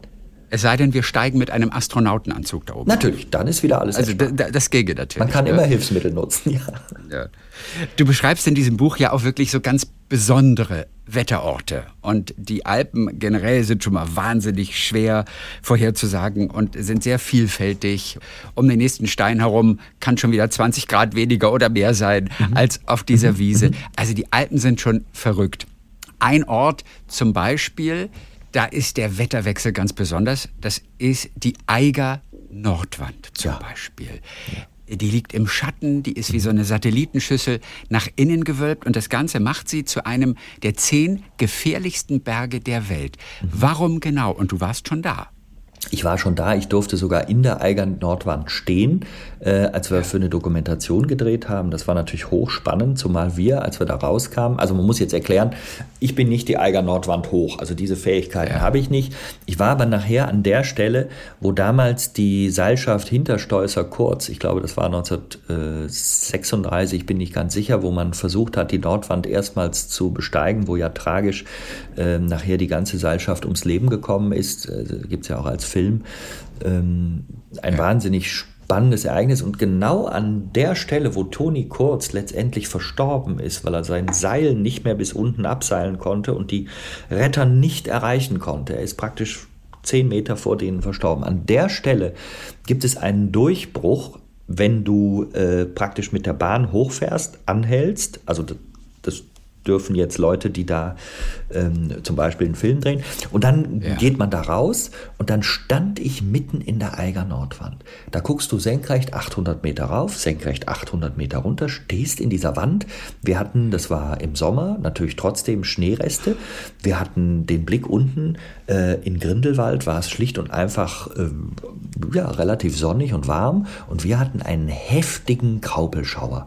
Es sei denn, wir steigen mit einem Astronautenanzug da oben. Natürlich, dann ist wieder alles. Also das ginge natürlich. Man kann ja. immer Hilfsmittel nutzen, ja. ja. Du beschreibst in diesem Buch ja auch wirklich so ganz besondere Wetterorte. Und die Alpen generell sind schon mal wahnsinnig schwer vorherzusagen und sind sehr vielfältig. Um den nächsten Stein herum kann schon wieder 20 Grad weniger oder mehr sein mhm. als auf dieser <laughs> Wiese. Also die Alpen sind schon verrückt. Ein Ort zum Beispiel, da ist der Wetterwechsel ganz besonders. Das ist die Eiger Nordwand zum ja. Beispiel. Ja. Die liegt im Schatten, die ist wie so eine Satellitenschüssel nach innen gewölbt und das Ganze macht sie zu einem der zehn gefährlichsten Berge der Welt. Mhm. Warum genau? Und du warst schon da. Ich war schon da, ich durfte sogar in der Eiger Nordwand stehen, äh, als wir für eine Dokumentation gedreht haben. Das war natürlich hochspannend, zumal wir, als wir da rauskamen, also man muss jetzt erklären, ich bin nicht die Eiger Nordwand hoch, also diese Fähigkeiten ja. habe ich nicht. Ich war aber nachher an der Stelle, wo damals die Seilschaft Hintersteußer Kurz, ich glaube, das war 1936, bin ich ganz sicher, wo man versucht hat, die Nordwand erstmals zu besteigen, wo ja tragisch äh, nachher die ganze Seilschaft ums Leben gekommen ist. Äh, Gibt es ja auch als Film. Ähm, ein ja. wahnsinnig spannendes Ereignis. Und genau an der Stelle, wo Toni Kurz letztendlich verstorben ist, weil er sein Seil nicht mehr bis unten abseilen konnte und die Retter nicht erreichen konnte, er ist praktisch zehn Meter vor denen verstorben. An der Stelle gibt es einen Durchbruch, wenn du äh, praktisch mit der Bahn hochfährst, anhältst, also das dürfen jetzt Leute, die da ähm, zum Beispiel einen Film drehen. Und dann ja. geht man da raus und dann stand ich mitten in der Eiger Nordwand. Da guckst du senkrecht 800 Meter rauf, senkrecht 800 Meter runter, stehst in dieser Wand. Wir hatten, das war im Sommer, natürlich trotzdem Schneereste. Wir hatten den Blick unten äh, in Grindelwald, war es schlicht und einfach äh, ja, relativ sonnig und warm. Und wir hatten einen heftigen Kraupelschauer.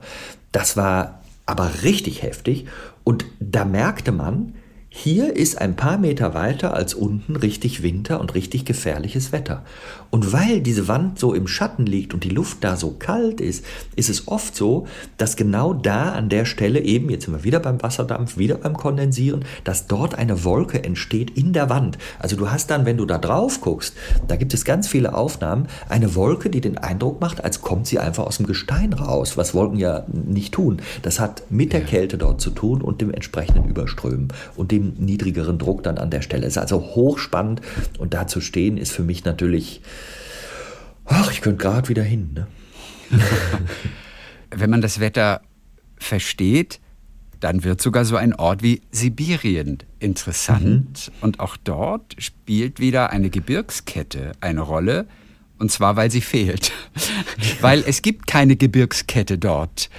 Das war aber richtig heftig. Und da merkte man, hier ist ein paar Meter weiter als unten richtig Winter und richtig gefährliches Wetter. Und weil diese Wand so im Schatten liegt und die Luft da so kalt ist, ist es oft so, dass genau da an der Stelle eben, jetzt sind wir wieder beim Wasserdampf, wieder beim Kondensieren, dass dort eine Wolke entsteht in der Wand. Also du hast dann, wenn du da drauf guckst, da gibt es ganz viele Aufnahmen, eine Wolke, die den Eindruck macht, als kommt sie einfach aus dem Gestein raus, was Wolken ja nicht tun. Das hat mit der Kälte dort zu tun und dem entsprechenden Überströmen und dem niedrigeren Druck dann an der Stelle. Ist also hochspannend und da zu stehen ist für mich natürlich, ach, ich könnte gerade wieder hin. Ne? <laughs> Wenn man das Wetter versteht, dann wird sogar so ein Ort wie Sibirien interessant. Mhm. Und auch dort spielt wieder eine Gebirgskette eine Rolle. Und zwar, weil sie fehlt. <laughs> weil es gibt keine Gebirgskette dort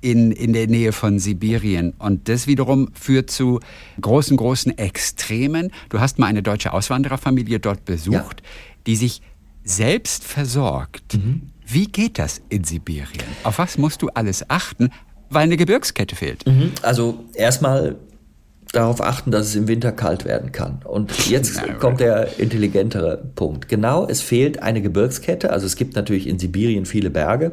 in, in der Nähe von Sibirien. Und das wiederum führt zu großen, großen Extremen. Du hast mal eine deutsche Auswandererfamilie dort besucht, ja. die sich selbst versorgt. Mhm. Wie geht das in Sibirien? Auf was musst du alles achten, weil eine Gebirgskette fehlt? Mhm. Also erstmal darauf achten, dass es im Winter kalt werden kann. Und jetzt <laughs> kommt der intelligentere Punkt. Genau, es fehlt eine Gebirgskette. Also es gibt natürlich in Sibirien viele Berge.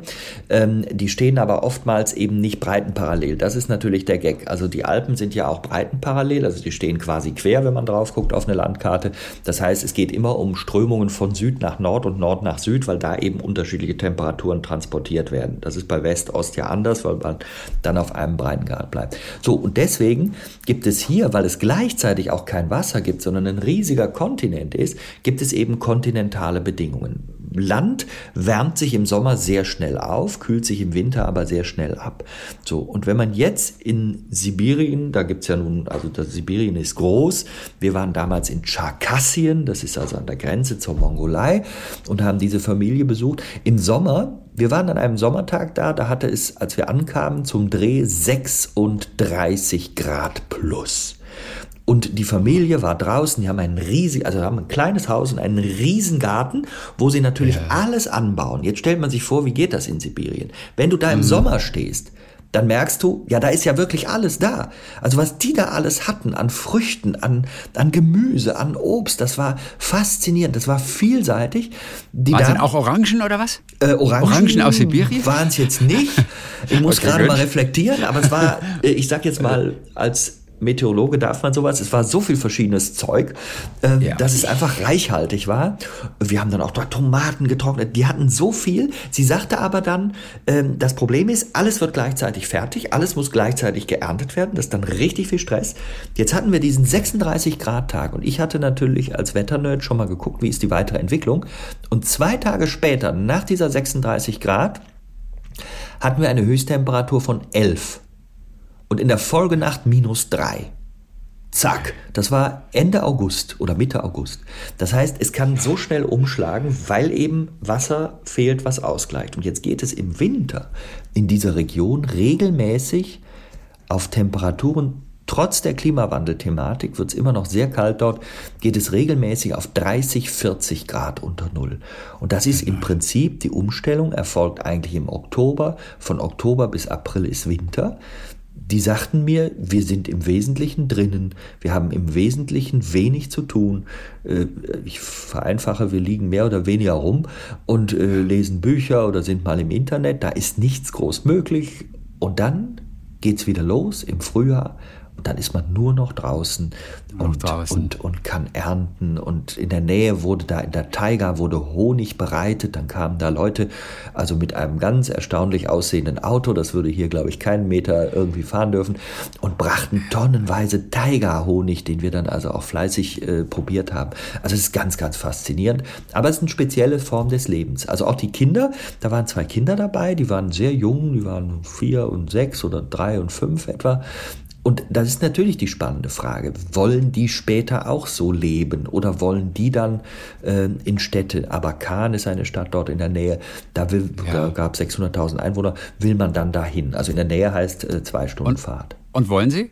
Ähm, die stehen aber oftmals eben nicht breitenparallel. Das ist natürlich der Gag. Also die Alpen sind ja auch breitenparallel. Also die stehen quasi quer, wenn man drauf guckt auf eine Landkarte. Das heißt, es geht immer um Strömungen von Süd nach Nord und Nord nach Süd, weil da eben unterschiedliche Temperaturen transportiert werden. Das ist bei West-Ost ja anders, weil man dann auf einem Breitengrad bleibt. So, und deswegen gibt es hier, weil es gleichzeitig auch kein Wasser gibt, sondern ein riesiger Kontinent ist, gibt es eben kontinentale Bedingungen. Land wärmt sich im Sommer sehr schnell auf, kühlt sich im Winter aber sehr schnell ab. So, und wenn man jetzt in Sibirien, da gibt es ja nun, also das Sibirien ist groß, wir waren damals in Tscherkassien, das ist also an der Grenze zur Mongolei, und haben diese Familie besucht. Im Sommer wir waren an einem Sommertag da, da hatte es, als wir ankamen, zum Dreh 36 Grad plus. Und die Familie war draußen, die haben ein riesig, also haben ein kleines Haus und einen riesen Garten, wo sie natürlich ja. alles anbauen. Jetzt stellt man sich vor, wie geht das in Sibirien? Wenn du da im mhm. Sommer stehst, dann merkst du, ja, da ist ja wirklich alles da. Also was die da alles hatten an Früchten, an, an Gemüse, an Obst, das war faszinierend, das war vielseitig. Die waren auch Orangen oder was? Äh, Orangen, Orangen aus Sibirien? Waren es jetzt nicht. Ich muss okay, gerade mal reflektieren, aber es war, <laughs> ich sag jetzt mal, als Meteorologe darf man sowas. Es war so viel verschiedenes Zeug, äh, ja. dass es einfach reichhaltig war. Wir haben dann auch dort Tomaten getrocknet. Die hatten so viel. Sie sagte aber dann, äh, das Problem ist, alles wird gleichzeitig fertig, alles muss gleichzeitig geerntet werden. Das ist dann richtig viel Stress. Jetzt hatten wir diesen 36 Grad Tag und ich hatte natürlich als Wetternerd schon mal geguckt, wie ist die weitere Entwicklung. Und zwei Tage später, nach dieser 36 Grad, hatten wir eine Höchsttemperatur von 11 und in der Folgenacht minus drei. Zack, das war Ende August oder Mitte August. Das heißt, es kann so schnell umschlagen, weil eben Wasser fehlt, was ausgleicht. Und jetzt geht es im Winter in dieser Region regelmäßig auf Temperaturen Trotz der Klimawandelthematik wird es immer noch sehr kalt dort, geht es regelmäßig auf 30, 40 Grad unter Null. Und das ist im Prinzip, die Umstellung erfolgt eigentlich im Oktober. Von Oktober bis April ist Winter. Die sagten mir, wir sind im Wesentlichen drinnen, wir haben im Wesentlichen wenig zu tun. Äh, ich vereinfache, wir liegen mehr oder weniger rum und äh, lesen Bücher oder sind mal im Internet, da ist nichts groß möglich. Und dann geht's wieder los im Frühjahr und dann ist man nur noch draußen, und, draußen. Und, und kann ernten. Und in der Nähe wurde da, in der Taiga wurde Honig bereitet. Dann kamen da Leute, also mit einem ganz erstaunlich aussehenden Auto, das würde hier, glaube ich, keinen Meter irgendwie fahren dürfen, und brachten tonnenweise Taiga-Honig, den wir dann also auch fleißig äh, probiert haben. Also es ist ganz, ganz faszinierend. Aber es ist eine spezielle Form des Lebens. Also auch die Kinder, da waren zwei Kinder dabei, die waren sehr jung, die waren vier und sechs oder drei und fünf etwa. Und das ist natürlich die spannende Frage. Wollen die später auch so leben oder wollen die dann äh, in Städte? Aber Kahn ist eine Stadt dort in der Nähe, da, will, ja. da gab 600.000 Einwohner, will man dann dahin? Also in der Nähe heißt äh, zwei Stunden und, Fahrt. Und wollen Sie?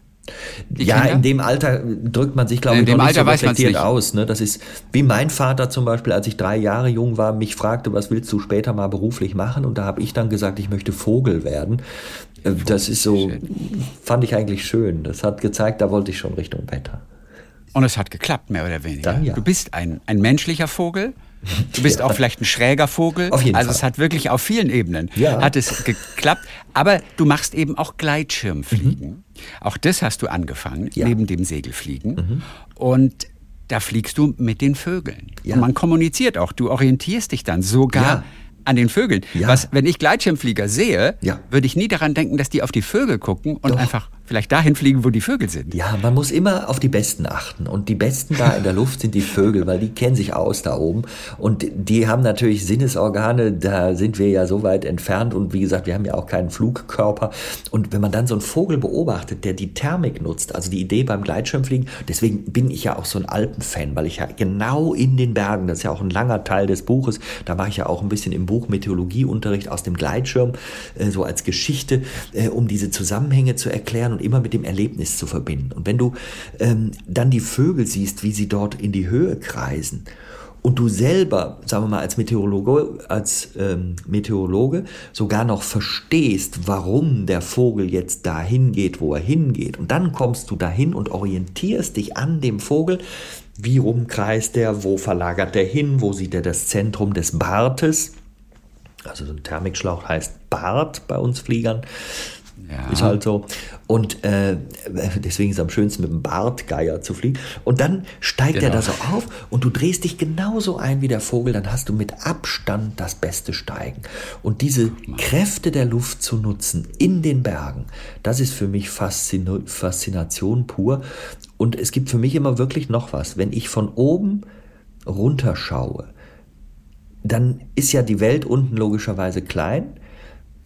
Die ja, Kinder? in dem Alter drückt man sich, glaube ich, noch nicht so reflektiert nicht. aus. Ne? Das ist wie mein Vater zum Beispiel, als ich drei Jahre jung war, mich fragte, was willst du später mal beruflich machen? Und da habe ich dann gesagt, ich möchte Vogel werden. Äh, das ist so, fand ich eigentlich schön. Das hat gezeigt, da wollte ich schon Richtung Wetter. Und es hat geklappt, mehr oder weniger. Dann, ja. Du bist ein, ein menschlicher Vogel. Du bist <laughs> ja. auch vielleicht ein schräger Vogel. Auf jeden also Fall. es hat wirklich auf vielen Ebenen ja. hat es geklappt. Aber du machst eben auch Gleitschirmfliegen. Mhm. Auch das hast du angefangen, ja. neben dem Segelfliegen. Mhm. Und da fliegst du mit den Vögeln. Und man kommuniziert auch. Du orientierst dich dann sogar an den Vögeln. Was, wenn ich Gleitschirmflieger sehe, würde ich nie daran denken, dass die auf die Vögel gucken und Doch. einfach vielleicht dahin fliegen, wo die Vögel sind. Ja, man muss immer auf die Besten achten. Und die Besten da in der Luft sind die Vögel, weil die kennen sich aus da oben. Und die haben natürlich Sinnesorgane, da sind wir ja so weit entfernt. Und wie gesagt, wir haben ja auch keinen Flugkörper. Und wenn man dann so einen Vogel beobachtet, der die Thermik nutzt, also die Idee beim Gleitschirmfliegen, deswegen bin ich ja auch so ein Alpenfan, weil ich ja genau in den Bergen, das ist ja auch ein langer Teil des Buches, da mache ich ja auch ein bisschen im Buch Meteorologieunterricht aus dem Gleitschirm, äh, so als Geschichte, äh, um diese Zusammenhänge zu erklären und immer mit dem Erlebnis zu verbinden. Und wenn du ähm, dann die Vögel siehst, wie sie dort in die Höhe kreisen, und du selber, sagen wir mal, als Meteorologe, als ähm, Meteorologe sogar noch verstehst, warum der Vogel jetzt dahin geht, wo er hingeht, und dann kommst du dahin und orientierst dich an dem Vogel, wie rumkreist der, wo verlagert der hin, wo sieht er das Zentrum des Bartes, also so ein Thermikschlauch heißt Bart bei uns Fliegern, ja. Ist halt so. Und äh, deswegen ist es am schönsten mit dem Bartgeier zu fliegen. Und dann steigt genau. er da so auf und du drehst dich genauso ein wie der Vogel, dann hast du mit Abstand das beste Steigen. Und diese Kräfte der Luft zu nutzen in den Bergen, das ist für mich Faszin Faszination pur. Und es gibt für mich immer wirklich noch was. Wenn ich von oben runterschaue, dann ist ja die Welt unten logischerweise klein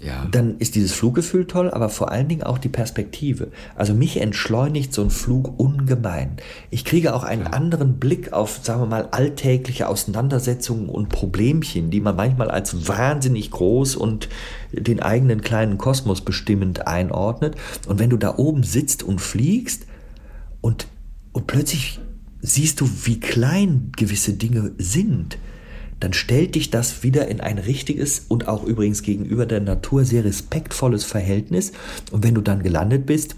ja. dann ist dieses Fluggefühl toll, aber vor allen Dingen auch die Perspektive. Also mich entschleunigt so ein Flug ungemein. Ich kriege auch einen ja. anderen Blick auf, sagen wir mal, alltägliche Auseinandersetzungen und Problemchen, die man manchmal als wahnsinnig groß und den eigenen kleinen Kosmos bestimmend einordnet. Und wenn du da oben sitzt und fliegst und, und plötzlich siehst du, wie klein gewisse Dinge sind, dann stellt dich das wieder in ein richtiges und auch übrigens gegenüber der Natur sehr respektvolles Verhältnis. Und wenn du dann gelandet bist,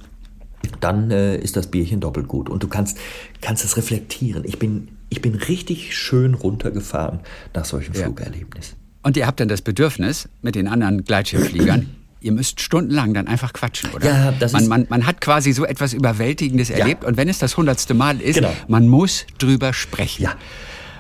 dann äh, ist das Bierchen doppelt gut und du kannst, kannst es reflektieren. Ich bin, ich bin richtig schön runtergefahren nach solchen ja. Flugerlebnissen. Und ihr habt dann das Bedürfnis mit den anderen Gleitschirmfliegern, <clears throat> ihr müsst stundenlang dann einfach quatschen, oder? Ja, das man, ist man, man hat quasi so etwas Überwältigendes ja. erlebt und wenn es das hundertste Mal ist, genau. man muss drüber sprechen. Ja.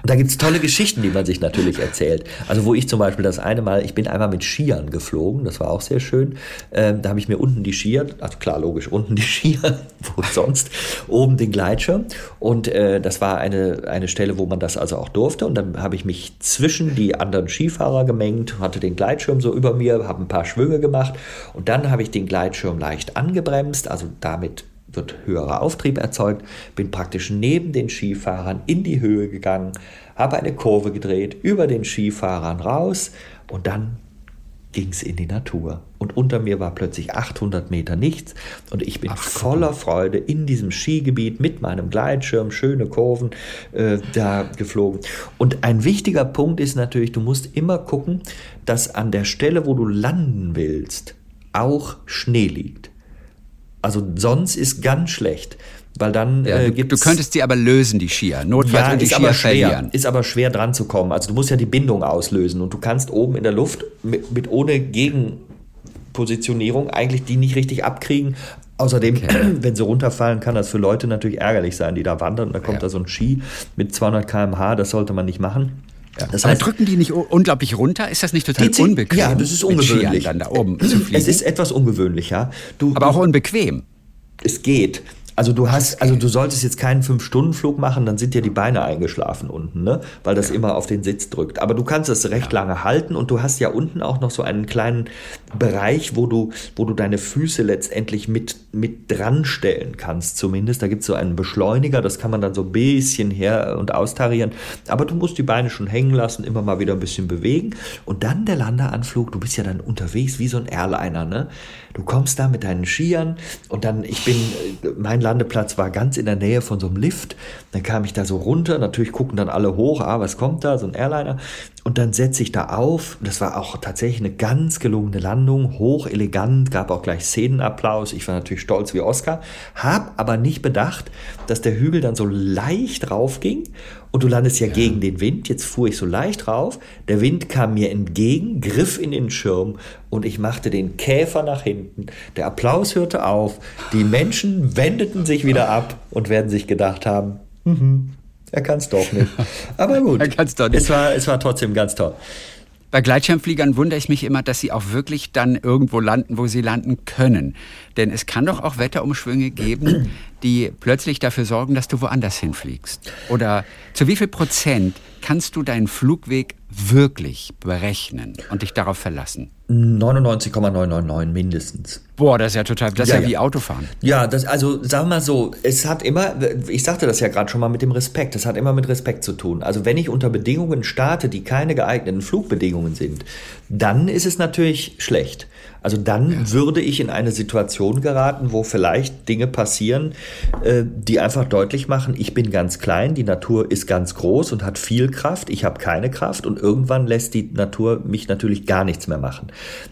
Und da gibt's tolle Geschichten, die man sich natürlich erzählt. Also wo ich zum Beispiel das eine Mal, ich bin einmal mit Skiern geflogen, das war auch sehr schön. Ähm, da habe ich mir unten die Skier, also klar, logisch, unten die Skier, <laughs> wo sonst, oben den Gleitschirm. Und äh, das war eine, eine Stelle, wo man das also auch durfte. Und dann habe ich mich zwischen die anderen Skifahrer gemengt, hatte den Gleitschirm so über mir, habe ein paar Schwünge gemacht. Und dann habe ich den Gleitschirm leicht angebremst, also damit wird höherer Auftrieb erzeugt, bin praktisch neben den Skifahrern in die Höhe gegangen, habe eine Kurve gedreht, über den Skifahrern raus und dann ging es in die Natur. Und unter mir war plötzlich 800 Meter nichts und ich bin Ach, voller Freude in diesem Skigebiet mit meinem Gleitschirm, schöne Kurven äh, da geflogen. Und ein wichtiger Punkt ist natürlich, du musst immer gucken, dass an der Stelle, wo du landen willst, auch Schnee liegt. Also sonst ist ganz schlecht. Weil dann ja, äh, du, du könntest die aber lösen, die Skier. Notfalls ja, die ist Skier aber schwer, verlieren. Ist aber schwer dran zu kommen. Also du musst ja die Bindung auslösen und du kannst oben in der Luft mit, mit ohne Gegenpositionierung eigentlich die nicht richtig abkriegen. Außerdem, okay. <clears throat> wenn sie runterfallen, kann das für Leute natürlich ärgerlich sein, die da wandern. Und da kommt ja. da so ein Ski mit 200 km/h, das sollte man nicht machen. Ja. Das heißt, Aber drücken die nicht unglaublich runter? Ist das nicht total unbequem? Ja, das ist ungewöhnlich. Dann da oben zu fliegen? Es ist etwas ungewöhnlich, ja. Du, Aber auch unbequem. Es geht. Also du hast, also du solltest jetzt keinen Fünf-Stunden-Flug machen, dann sind dir die Beine eingeschlafen unten, ne? Weil das ja. immer auf den Sitz drückt. Aber du kannst es recht ja. lange halten und du hast ja unten auch noch so einen kleinen Bereich, wo du, wo du deine Füße letztendlich mit, mit dran stellen kannst, zumindest. Da gibt es so einen Beschleuniger, das kann man dann so ein bisschen her und austarieren. Aber du musst die Beine schon hängen lassen, immer mal wieder ein bisschen bewegen. Und dann der Landeanflug, du bist ja dann unterwegs wie so ein Airliner, ne? Du kommst da mit deinen Skiern und dann, ich bin, mein Landeplatz war ganz in der Nähe von so einem Lift. Dann kam ich da so runter. Natürlich gucken dann alle hoch, ah, was kommt da? So ein Airliner. Und dann setze ich da auf. Das war auch tatsächlich eine ganz gelungene Landung, hoch elegant, gab auch gleich Szenenapplaus. Ich war natürlich stolz wie Oscar, hab aber nicht bedacht, dass der Hügel dann so leicht raufging und du landest ja, ja, gegen den Wind. Jetzt fuhr ich so leicht rauf. Der Wind kam mir entgegen, griff in den Schirm und ich machte den Käfer nach hinten. Der Applaus hörte auf. Die Menschen wendeten sich wieder ab und werden sich gedacht haben, mhm, er kann es doch nicht. <laughs> Aber gut, er kann's doch nicht. Es, war, es war trotzdem ganz toll. Bei Gleitschirmfliegern wundere ich mich immer, dass sie auch wirklich dann irgendwo landen, wo sie landen können. Denn es kann doch auch Wetterumschwünge geben, die plötzlich dafür sorgen, dass du woanders hinfliegst. Oder zu wie viel Prozent kannst du deinen Flugweg wirklich berechnen und dich darauf verlassen? 99,999 mindestens. Boah, das ist ja total, das ja, ist ja, ja, wie Autofahren. Ja, das, also sagen wir mal so, es hat immer, ich sagte das ja gerade schon mal mit dem Respekt, es hat immer mit Respekt zu tun. Also wenn ich unter Bedingungen starte, die keine geeigneten Flugbedingungen sind, dann ist es natürlich schlecht. Also dann ja. würde ich in eine Situation geraten, wo vielleicht Dinge passieren, äh, die einfach deutlich machen, ich bin ganz klein, die Natur ist ganz groß und hat viel Kraft, ich habe keine Kraft und irgendwann lässt die Natur mich natürlich gar nichts mehr machen.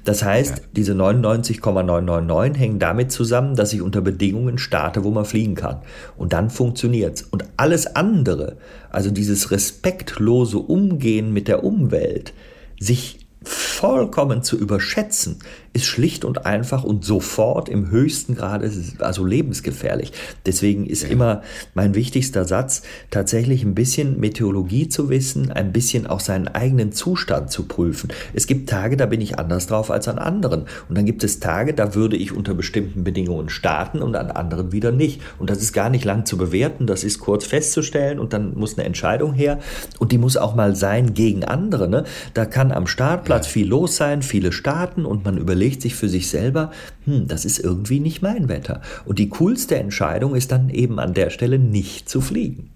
Das heißt, ja. diese 99,999 hängen damit zusammen, dass ich unter Bedingungen starte, wo man fliegen kann. Und dann funktioniert's. Und alles andere, also dieses respektlose Umgehen mit der Umwelt, sich vollkommen zu überschätzen, ist schlicht und einfach und sofort im höchsten Grade, also lebensgefährlich. Deswegen ist ja. immer mein wichtigster Satz, tatsächlich ein bisschen Meteorologie zu wissen, ein bisschen auch seinen eigenen Zustand zu prüfen. Es gibt Tage, da bin ich anders drauf als an anderen. Und dann gibt es Tage, da würde ich unter bestimmten Bedingungen starten und an anderen wieder nicht. Und das ist gar nicht lang zu bewerten, das ist kurz festzustellen und dann muss eine Entscheidung her. Und die muss auch mal sein gegen andere. Ne? Da kann am Startplatz ja. viel los sein, viele starten und man überlegt, überlegt sich für sich selber, hm, das ist irgendwie nicht mein Wetter. Und die coolste Entscheidung ist dann eben an der Stelle nicht zu fliegen.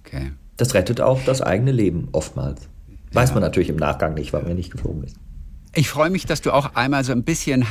Okay. Das rettet auch das eigene Leben oftmals. Weiß ja. man natürlich im Nachgang nicht, weil man nicht geflogen ist. Ich freue mich, dass du auch einmal so ein bisschen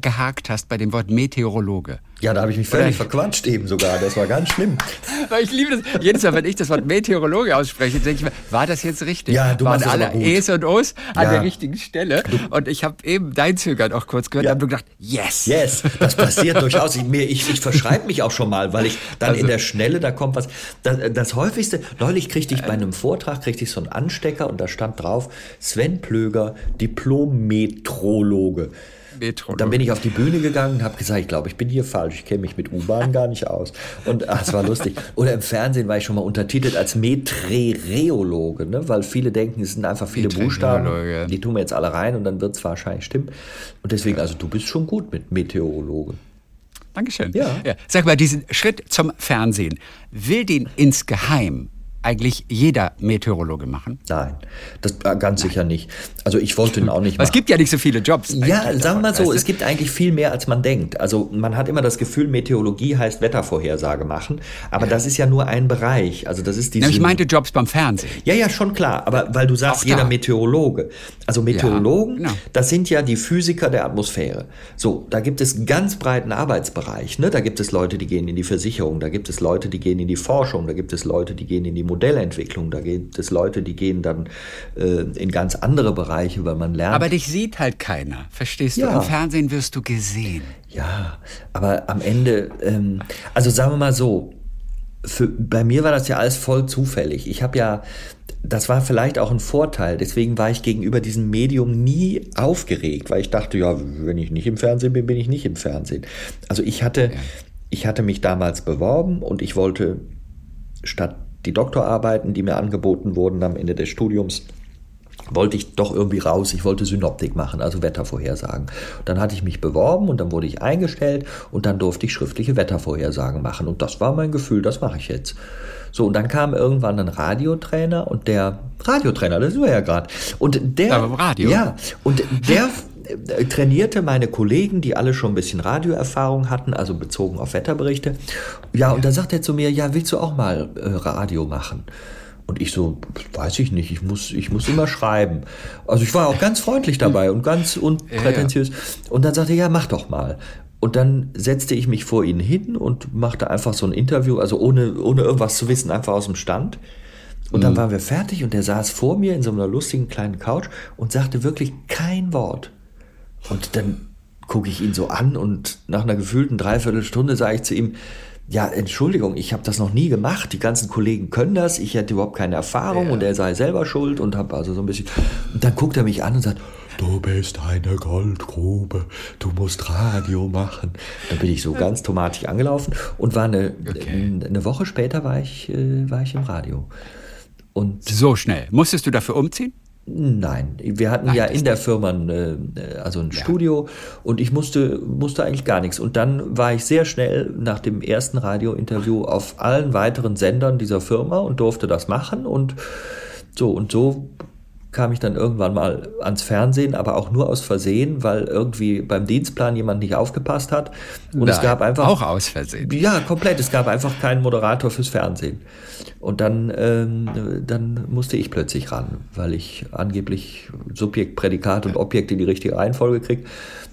gehakt hast bei dem Wort Meteorologe. Ja, da habe ich mich völlig Oder verquatscht eben sogar. Das war ganz schlimm. <laughs> Weil ich liebe das. Jedes Mal, wenn ich das Wort Meteorologe ausspreche, denke ich mir, war das jetzt richtig? Ja, du Waren alle E's und O's an ja. der richtigen Stelle? Und ich habe eben dein Zögern auch kurz gehört ja. und habe gedacht, yes. Yes, das passiert <laughs> durchaus. Ich, ich, ich verschreibe mich auch schon mal, weil ich dann also, in der Schnelle, da kommt was. Das, das häufigste, neulich kriegte ich bei einem Vortrag, kriegte ich so einen Anstecker und da stand drauf, Sven Plöger, Diplom-Metrologe. Metro. Dann bin ich auf die Bühne gegangen und habe gesagt, ich glaube, ich bin hier falsch. Ich kenne mich mit U-Bahn gar nicht aus. Und ach, es war lustig. Oder im Fernsehen war ich schon mal untertitelt als Metrereologe, ne? weil viele denken, es sind einfach viele Buchstaben. Die tun wir jetzt alle rein und dann wird es wahrscheinlich stimmen. Und deswegen, also du bist schon gut mit Meteorologe. Dankeschön. Ja. ja. Sag mal, diesen Schritt zum Fernsehen, will den insgeheim eigentlich jeder Meteorologe machen? Nein, das äh, ganz sicher nicht. Also ich wollte ihn auch nicht machen. <laughs> Es gibt ja nicht so viele Jobs. Ja, sagen wir mal so, es gibt eigentlich viel mehr, als man denkt. Also man hat immer das Gefühl, Meteorologie heißt Wettervorhersage machen, aber ja. das ist ja nur ein Bereich. Also das ist diese. Ich meinte Jobs beim Fernsehen. Ja, ja, schon klar. Aber weil du sagst, jeder Meteorologe. Also Meteorologen, ja, genau. das sind ja die Physiker der Atmosphäre. So, da gibt es einen ganz breiten Arbeitsbereich. Ne? Da gibt es Leute, die gehen in die Versicherung, da gibt es Leute, die gehen in die Forschung, da gibt es Leute, die gehen in die Modellentwicklung, da gibt es Leute, die gehen dann äh, in ganz andere Bereiche, weil man lernt. Aber dich sieht halt keiner, verstehst ja. du? Im Fernsehen wirst du gesehen. Ja, aber am Ende, ähm, also sagen wir mal so, für, bei mir war das ja alles voll zufällig. Ich habe ja, das war vielleicht auch ein Vorteil. Deswegen war ich gegenüber diesem Medium nie aufgeregt, weil ich dachte, ja, wenn ich nicht im Fernsehen bin, bin ich nicht im Fernsehen. Also ich hatte, ja. ich hatte mich damals beworben und ich wollte statt die Doktorarbeiten, die mir angeboten wurden am Ende des Studiums, wollte ich doch irgendwie raus. Ich wollte Synoptik machen, also Wettervorhersagen. Dann hatte ich mich beworben und dann wurde ich eingestellt und dann durfte ich schriftliche Wettervorhersagen machen. Und das war mein Gefühl, das mache ich jetzt. So, und dann kam irgendwann ein Radiotrainer und der Radiotrainer, das sind wir ja gerade. Und der. Aber Radio. Ja, und der <laughs> trainierte meine Kollegen, die alle schon ein bisschen Radioerfahrung hatten, also bezogen auf Wetterberichte. Ja, und da sagt er zu mir, ja, willst du auch mal äh, Radio machen? Und ich so, weiß ich nicht, ich muss, ich muss immer schreiben. Also ich war auch ganz freundlich dabei und ganz <laughs> unprätentiös. Und dann sagte er, ja, mach doch mal. Und dann setzte ich mich vor ihn hin und machte einfach so ein Interview, also ohne, ohne irgendwas zu wissen, einfach aus dem Stand. Und dann mhm. waren wir fertig und er saß vor mir in so einer lustigen kleinen Couch und sagte wirklich kein Wort. Und dann gucke ich ihn so an und nach einer gefühlten Dreiviertelstunde sage ich zu ihm, ja, Entschuldigung, ich habe das noch nie gemacht. Die ganzen Kollegen können das. Ich hätte überhaupt keine Erfahrung ja. und er sei selber schuld und habe also so ein bisschen. Und dann guckt er mich an und sagt, du bist eine Goldgrube, du musst Radio machen. Dann bin ich so ganz tomatisch angelaufen und war eine, okay. eine Woche später war ich, äh, war ich im Radio. Und so schnell. Musstest du dafür umziehen? Nein, wir hatten Nein, ja in der Firma ein, äh, also ein ja. Studio und ich musste, musste eigentlich gar nichts. Und dann war ich sehr schnell nach dem ersten Radiointerview auf allen weiteren Sendern dieser Firma und durfte das machen und so und so kam ich dann irgendwann mal ans Fernsehen, aber auch nur aus Versehen, weil irgendwie beim Dienstplan jemand nicht aufgepasst hat. Und Nein, es gab einfach. Auch aus Versehen. Ja, komplett. Es gab einfach keinen Moderator fürs Fernsehen. Und dann, ähm, dann musste ich plötzlich ran, weil ich angeblich Subjekt, Prädikat und Objekt in die richtige Reihenfolge kriege.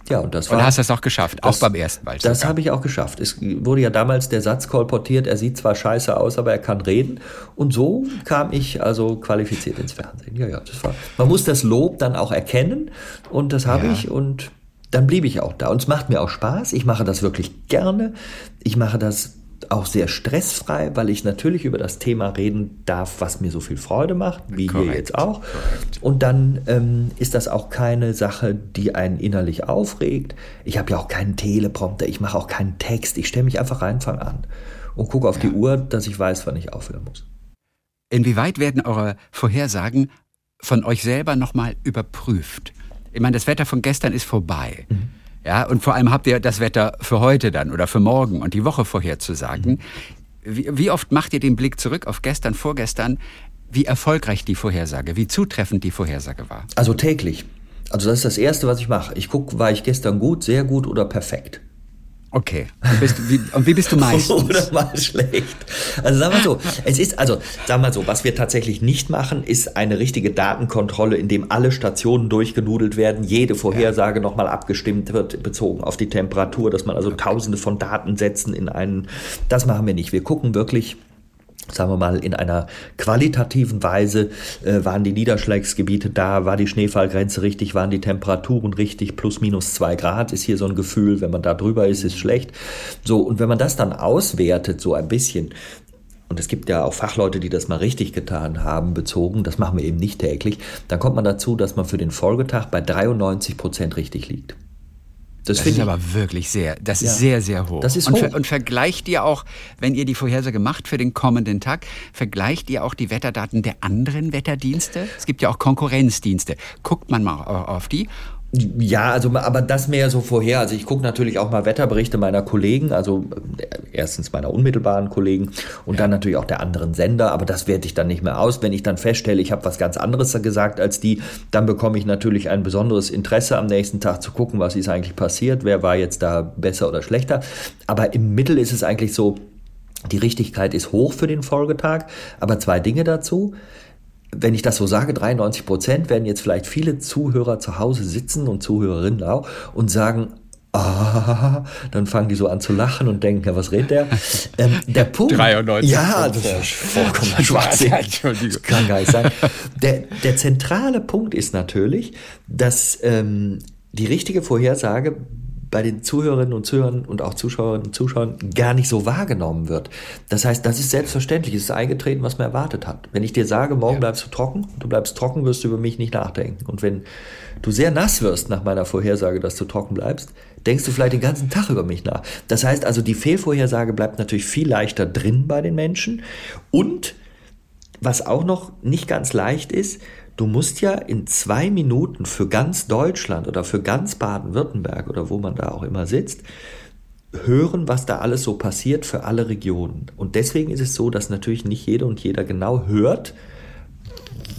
Ja, und das war. Und hast du es auch geschafft, das, auch beim ersten Mal. Das habe ich auch geschafft. Es wurde ja damals der Satz kolportiert, er sieht zwar scheiße aus, aber er kann reden. Und so kam ich also qualifiziert ins Fernsehen. Ja, ja, das war. Man muss das Lob dann auch erkennen und das habe ja. ich und dann blieb ich auch da. Und es macht mir auch Spaß. Ich mache das wirklich gerne. Ich mache das auch sehr stressfrei, weil ich natürlich über das Thema reden darf, was mir so viel Freude macht, wie Correct. hier jetzt auch. Correct. Und dann ähm, ist das auch keine Sache, die einen innerlich aufregt. Ich habe ja auch keinen Teleprompter, ich mache auch keinen Text. Ich stelle mich einfach rein, fange an und gucke auf ja. die Uhr, dass ich weiß, wann ich aufhören muss. Inwieweit werden eure Vorhersagen von euch selber nochmal überprüft? Ich meine, das Wetter von gestern ist vorbei. Mhm. Ja, und vor allem habt ihr das Wetter für heute dann oder für morgen und die Woche vorherzusagen. Wie, wie oft macht ihr den Blick zurück auf gestern, vorgestern, wie erfolgreich die Vorhersage, wie zutreffend die Vorhersage war? Also täglich. Also das ist das Erste, was ich mache. Ich gucke, war ich gestern gut, sehr gut oder perfekt. Okay. Und, bist, wie, und wie bist du meistens? <laughs> Oder mal schlecht. Also sagen wir so, es ist, also sagen wir so, was wir tatsächlich nicht machen, ist eine richtige Datenkontrolle, in dem alle Stationen durchgenudelt werden, jede Vorhersage ja. nochmal abgestimmt wird, bezogen auf die Temperatur, dass man also tausende von Datensätzen in einen, das machen wir nicht. Wir gucken wirklich, sagen wir mal, in einer qualitativen Weise äh, waren die Niederschlagsgebiete da, war die Schneefallgrenze richtig, waren die Temperaturen richtig, plus minus zwei Grad ist hier so ein Gefühl, wenn man da drüber ist, ist schlecht. So, und wenn man das dann auswertet, so ein bisschen, und es gibt ja auch Fachleute, die das mal richtig getan haben, bezogen, das machen wir eben nicht täglich, dann kommt man dazu, dass man für den Folgetag bei 93 Prozent richtig liegt. Das, das ist aber wirklich sehr, das ja, ist sehr, sehr hoch. Das ist und, hoch. Ver, und vergleicht ihr auch, wenn ihr die Vorhersage macht für den kommenden Tag, vergleicht ihr auch die Wetterdaten der anderen Wetterdienste? Es gibt ja auch Konkurrenzdienste. Guckt man mal auf die Ja, also aber das mehr so vorher. Also ich gucke natürlich auch mal Wetterberichte meiner Kollegen, also äh, erstens meiner unmittelbaren Kollegen und dann natürlich auch der anderen Sender, aber das werte ich dann nicht mehr aus. Wenn ich dann feststelle, ich habe was ganz anderes gesagt als die, dann bekomme ich natürlich ein besonderes Interesse am nächsten Tag zu gucken, was ist eigentlich passiert, wer war jetzt da besser oder schlechter. Aber im Mittel ist es eigentlich so, die Richtigkeit ist hoch für den Folgetag, aber zwei Dinge dazu wenn ich das so sage, 93 Prozent, werden jetzt vielleicht viele Zuhörer zu Hause sitzen und Zuhörerinnen auch und sagen, ah, dann fangen die so an zu lachen und denken, ja, was redet der? <laughs> Ähm, der Punkt. 93. Ja, das ist vollkommen <laughs> Schwachsinn. Das kann gar nicht sein. Der, der zentrale Punkt ist natürlich, dass ähm, die richtige Vorhersage bei den Zuhörerinnen und Zuhörern und auch Zuschauerinnen und Zuschauern gar nicht so wahrgenommen wird. Das heißt, das ist selbstverständlich, es ist eingetreten, was man erwartet hat. Wenn ich dir sage, morgen ja. bleibst du trocken, du bleibst trocken, wirst du über mich nicht nachdenken. Und wenn du sehr nass wirst nach meiner Vorhersage, dass du trocken bleibst, denkst du vielleicht den ganzen Tag über mich nach. Das heißt also, die Fehlvorhersage bleibt natürlich viel leichter drin bei den Menschen. Und was auch noch nicht ganz leicht ist, Du musst ja in zwei Minuten für ganz Deutschland oder für ganz Baden-Württemberg oder wo man da auch immer sitzt, hören, was da alles so passiert für alle Regionen. Und deswegen ist es so, dass natürlich nicht jeder und jeder genau hört,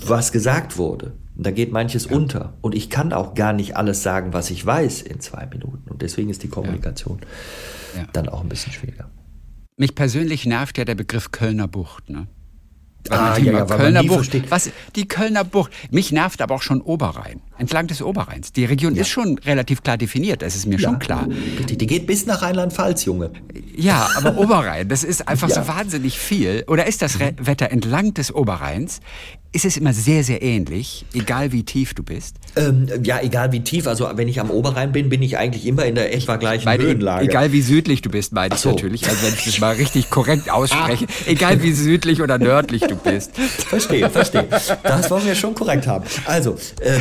was gesagt wurde. Und da geht manches ja. unter. Und ich kann auch gar nicht alles sagen, was ich weiß in zwei Minuten. Und deswegen ist die Kommunikation ja. Ja. dann auch ein bisschen schwieriger. Mich persönlich nervt ja der Begriff Kölner Bucht. Ne? Ah, ja, ja, Kölner Bucht. Was, die Kölner Bucht. Mich nervt aber auch schon Oberrhein. Entlang des Oberrheins. Die Region ja. ist schon relativ klar definiert. Das ist mir ja. schon klar. Die, die geht bis nach Rheinland-Pfalz, Junge. Ja, aber <laughs> Oberrhein, das ist einfach so wahnsinnig viel. Oder ist das Wetter entlang des Oberrheins? Ist es immer sehr, sehr ähnlich, egal wie tief du bist? Ähm, ja, egal wie tief. Also wenn ich am Oberrhein bin, bin ich eigentlich immer in der etwa gleichen meine, Höhenlage. Egal wie südlich du bist, meine ich so. natürlich. Also wenn ich das mal richtig korrekt ausspreche. egal wie südlich oder nördlich du bist. Verstehe, verstehe. Das wollen wir schon korrekt haben. Also, ähm,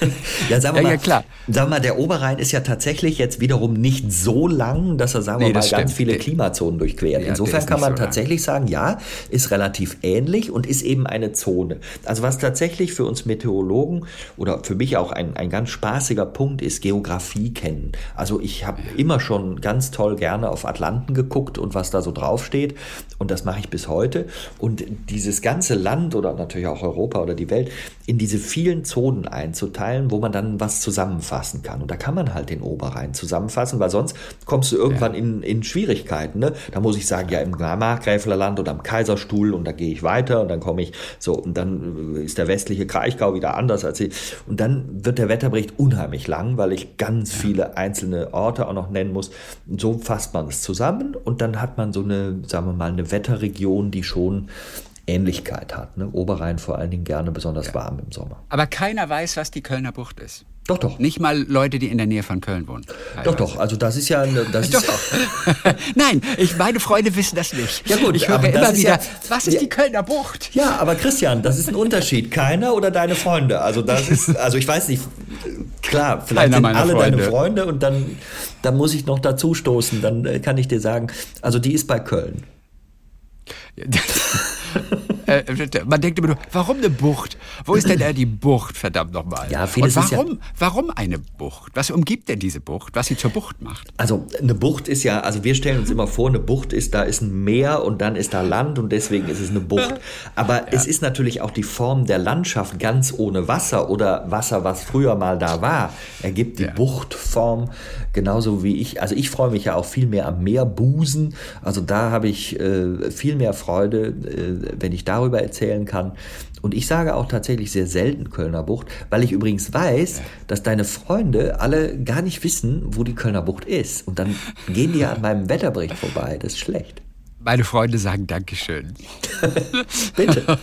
<laughs> ja, sagen wir ja, mal, ja, klar. Sagen wir mal, der Oberrhein ist ja tatsächlich jetzt wiederum nicht so lang, dass er, sagen wir nee, mal, ganz viele Klimazonen durchquert. Ja, Insofern kann man so tatsächlich lang. sagen, ja, ist relativ ähnlich und ist eben eine Zone. Also was tatsächlich für uns Meteorologen oder für mich auch ein, ein ganz spaßiger Punkt ist, Geografie kennen. Also ich habe immer schon ganz toll gerne auf Atlanten geguckt und was da so draufsteht. Und das mache ich bis heute. Und dieses ganze Land oder natürlich auch Europa oder die Welt in diese vielen Zonen einzuteilen, wo man dann was zusammenfassen kann. Und da kann man halt den Oberrhein zusammenfassen, weil sonst kommst du irgendwann ja. in, in Schwierigkeiten. Ne? Da muss ich sagen, ja, im Markgräflerland oder am Kaiserstuhl und da gehe ich weiter und dann komme ich so und dann ist der westliche Kraichgau wieder anders als ich. Und dann wird der Wetterbericht unheimlich lang, weil ich ganz viele einzelne Orte auch noch nennen muss. Und so fasst man es zusammen und dann hat man so eine, sagen wir mal, eine Wetterregion, die schon Ähnlichkeit hat. Ne? Oberrhein vor allen Dingen gerne besonders ja. warm im Sommer. Aber keiner weiß, was die Kölner Bucht ist. Doch, doch. Nicht mal Leute, die in der Nähe von Köln wohnen. Doch, doch. Also das ist ja... Das doch, doch. <laughs> Nein, ich, meine Freunde wissen das nicht. Ja gut, ich höre immer wieder, ja, was ist ja, die Kölner Bucht? Ja, aber Christian, das ist ein Unterschied. Keiner oder deine Freunde. Also das ist, also ich weiß nicht, klar, vielleicht Keiner sind alle Freunde. deine Freunde und dann, dann muss ich noch dazu stoßen. Dann äh, kann ich dir sagen, also die ist bei Köln. <laughs> Äh, man denkt immer nur, warum eine Bucht? Wo ist denn da die Bucht, verdammt nochmal? Ja, vieles Und warum, ja warum eine Bucht? Was umgibt denn diese Bucht, was sie zur Bucht macht? Also eine Bucht ist ja, also wir stellen uns immer vor, eine Bucht ist, da ist ein Meer und dann ist da Land und deswegen ist es eine Bucht. Aber ja. es ist natürlich auch die Form der Landschaft ganz ohne Wasser oder Wasser, was früher mal da war, ergibt die ja. Buchtform genauso wie ich. Also ich freue mich ja auch viel mehr am Meerbusen. Also da habe ich äh, viel mehr Freude, äh, wenn ich darüber erzählen kann. Und ich sage auch tatsächlich sehr selten Kölner Bucht, weil ich übrigens weiß, dass deine Freunde alle gar nicht wissen, wo die Kölner Bucht ist. Und dann gehen die ja an meinem Wetterbericht vorbei. Das ist schlecht. Meine Freunde sagen Dankeschön. <laughs> Bitte.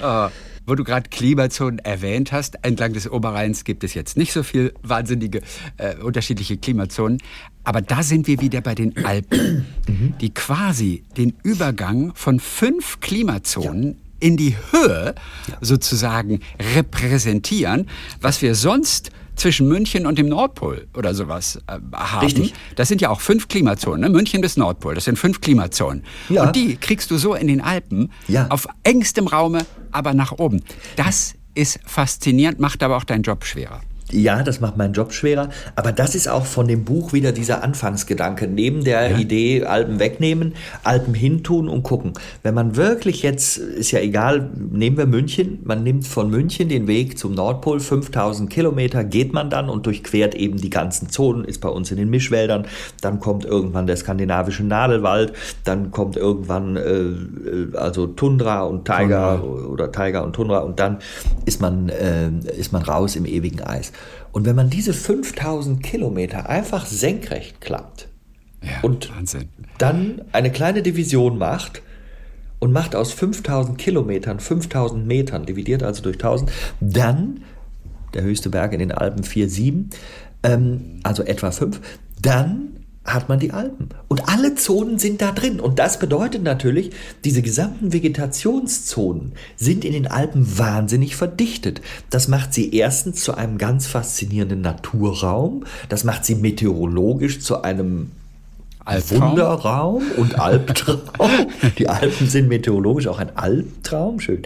oh. <laughs> Wo du gerade Klimazonen erwähnt hast, entlang des Oberrheins gibt es jetzt nicht so viel wahnsinnige äh, unterschiedliche Klimazonen, aber da sind wir wieder bei den Alpen, mhm. die quasi den Übergang von fünf Klimazonen ja. in die Höhe sozusagen repräsentieren, was wir sonst zwischen München und dem Nordpol oder sowas äh, haben. Richtig. Das sind ja auch fünf Klimazonen, ne? München bis Nordpol, das sind fünf Klimazonen. Ja. Und die kriegst du so in den Alpen ja. auf engstem Raume, aber nach oben. Das ist faszinierend, macht aber auch deinen Job schwerer. Ja, das macht meinen Job schwerer. Aber das ist auch von dem Buch wieder dieser Anfangsgedanke. Neben der ja. Idee, Alpen wegnehmen, Alpen hintun und gucken. Wenn man wirklich jetzt, ist ja egal, nehmen wir München, man nimmt von München den Weg zum Nordpol, 5000 Kilometer geht man dann und durchquert eben die ganzen Zonen, ist bei uns in den Mischwäldern, dann kommt irgendwann der skandinavische Nadelwald, dann kommt irgendwann äh, also Tundra und Tiger Tundra. oder Tiger und Tundra und dann ist man, äh, ist man raus im ewigen Eis. Und wenn man diese 5000 Kilometer einfach senkrecht klappt ja, und Wahnsinn. dann eine kleine Division macht und macht aus 5000 Kilometern 5000 Metern, dividiert also durch 1000, dann, der höchste Berg in den Alpen 4,7, ähm, also etwa 5, dann hat man die Alpen. Und alle Zonen sind da drin. Und das bedeutet natürlich, diese gesamten Vegetationszonen sind in den Alpen wahnsinnig verdichtet. Das macht sie erstens zu einem ganz faszinierenden Naturraum. Das macht sie meteorologisch zu einem Albtraum. Wunderraum und <laughs> Albtraum. Die Alpen sind meteorologisch auch ein Albtraum, schön.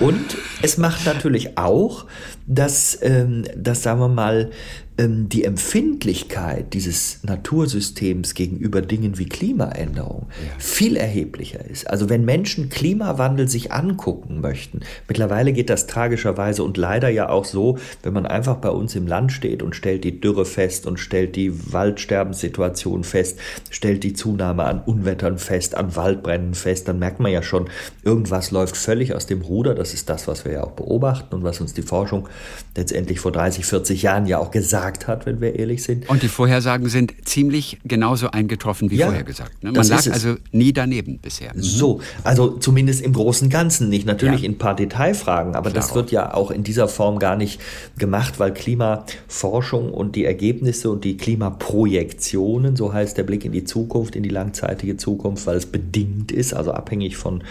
Und es macht natürlich auch, dass, ähm, dass sagen wir mal, die Empfindlichkeit dieses Natursystems gegenüber Dingen wie Klimaänderung ja. viel erheblicher ist. Also wenn Menschen Klimawandel sich angucken möchten, mittlerweile geht das tragischerweise und leider ja auch so, wenn man einfach bei uns im Land steht und stellt die Dürre fest und stellt die Waldsterbenssituation fest, stellt die Zunahme an Unwettern fest, an Waldbränden fest, dann merkt man ja schon, irgendwas läuft völlig aus dem Ruder. Das ist das, was wir ja auch beobachten und was uns die Forschung letztendlich vor 30, 40 Jahren ja auch gesagt gesagt hat, wenn wir ehrlich sind. Und die Vorhersagen sind ziemlich genauso eingetroffen wie ja, vorhergesagt. Ne? Man lag also nie daneben bisher. Mhm. So, also zumindest im Großen und Ganzen nicht. Natürlich ja. in ein paar Detailfragen, aber Klar das wird ja auch in dieser Form gar nicht gemacht, weil Klimaforschung und die Ergebnisse und die Klimaprojektionen, so heißt der Blick in die Zukunft, in die langzeitige Zukunft, weil es bedingt ist, also abhängig von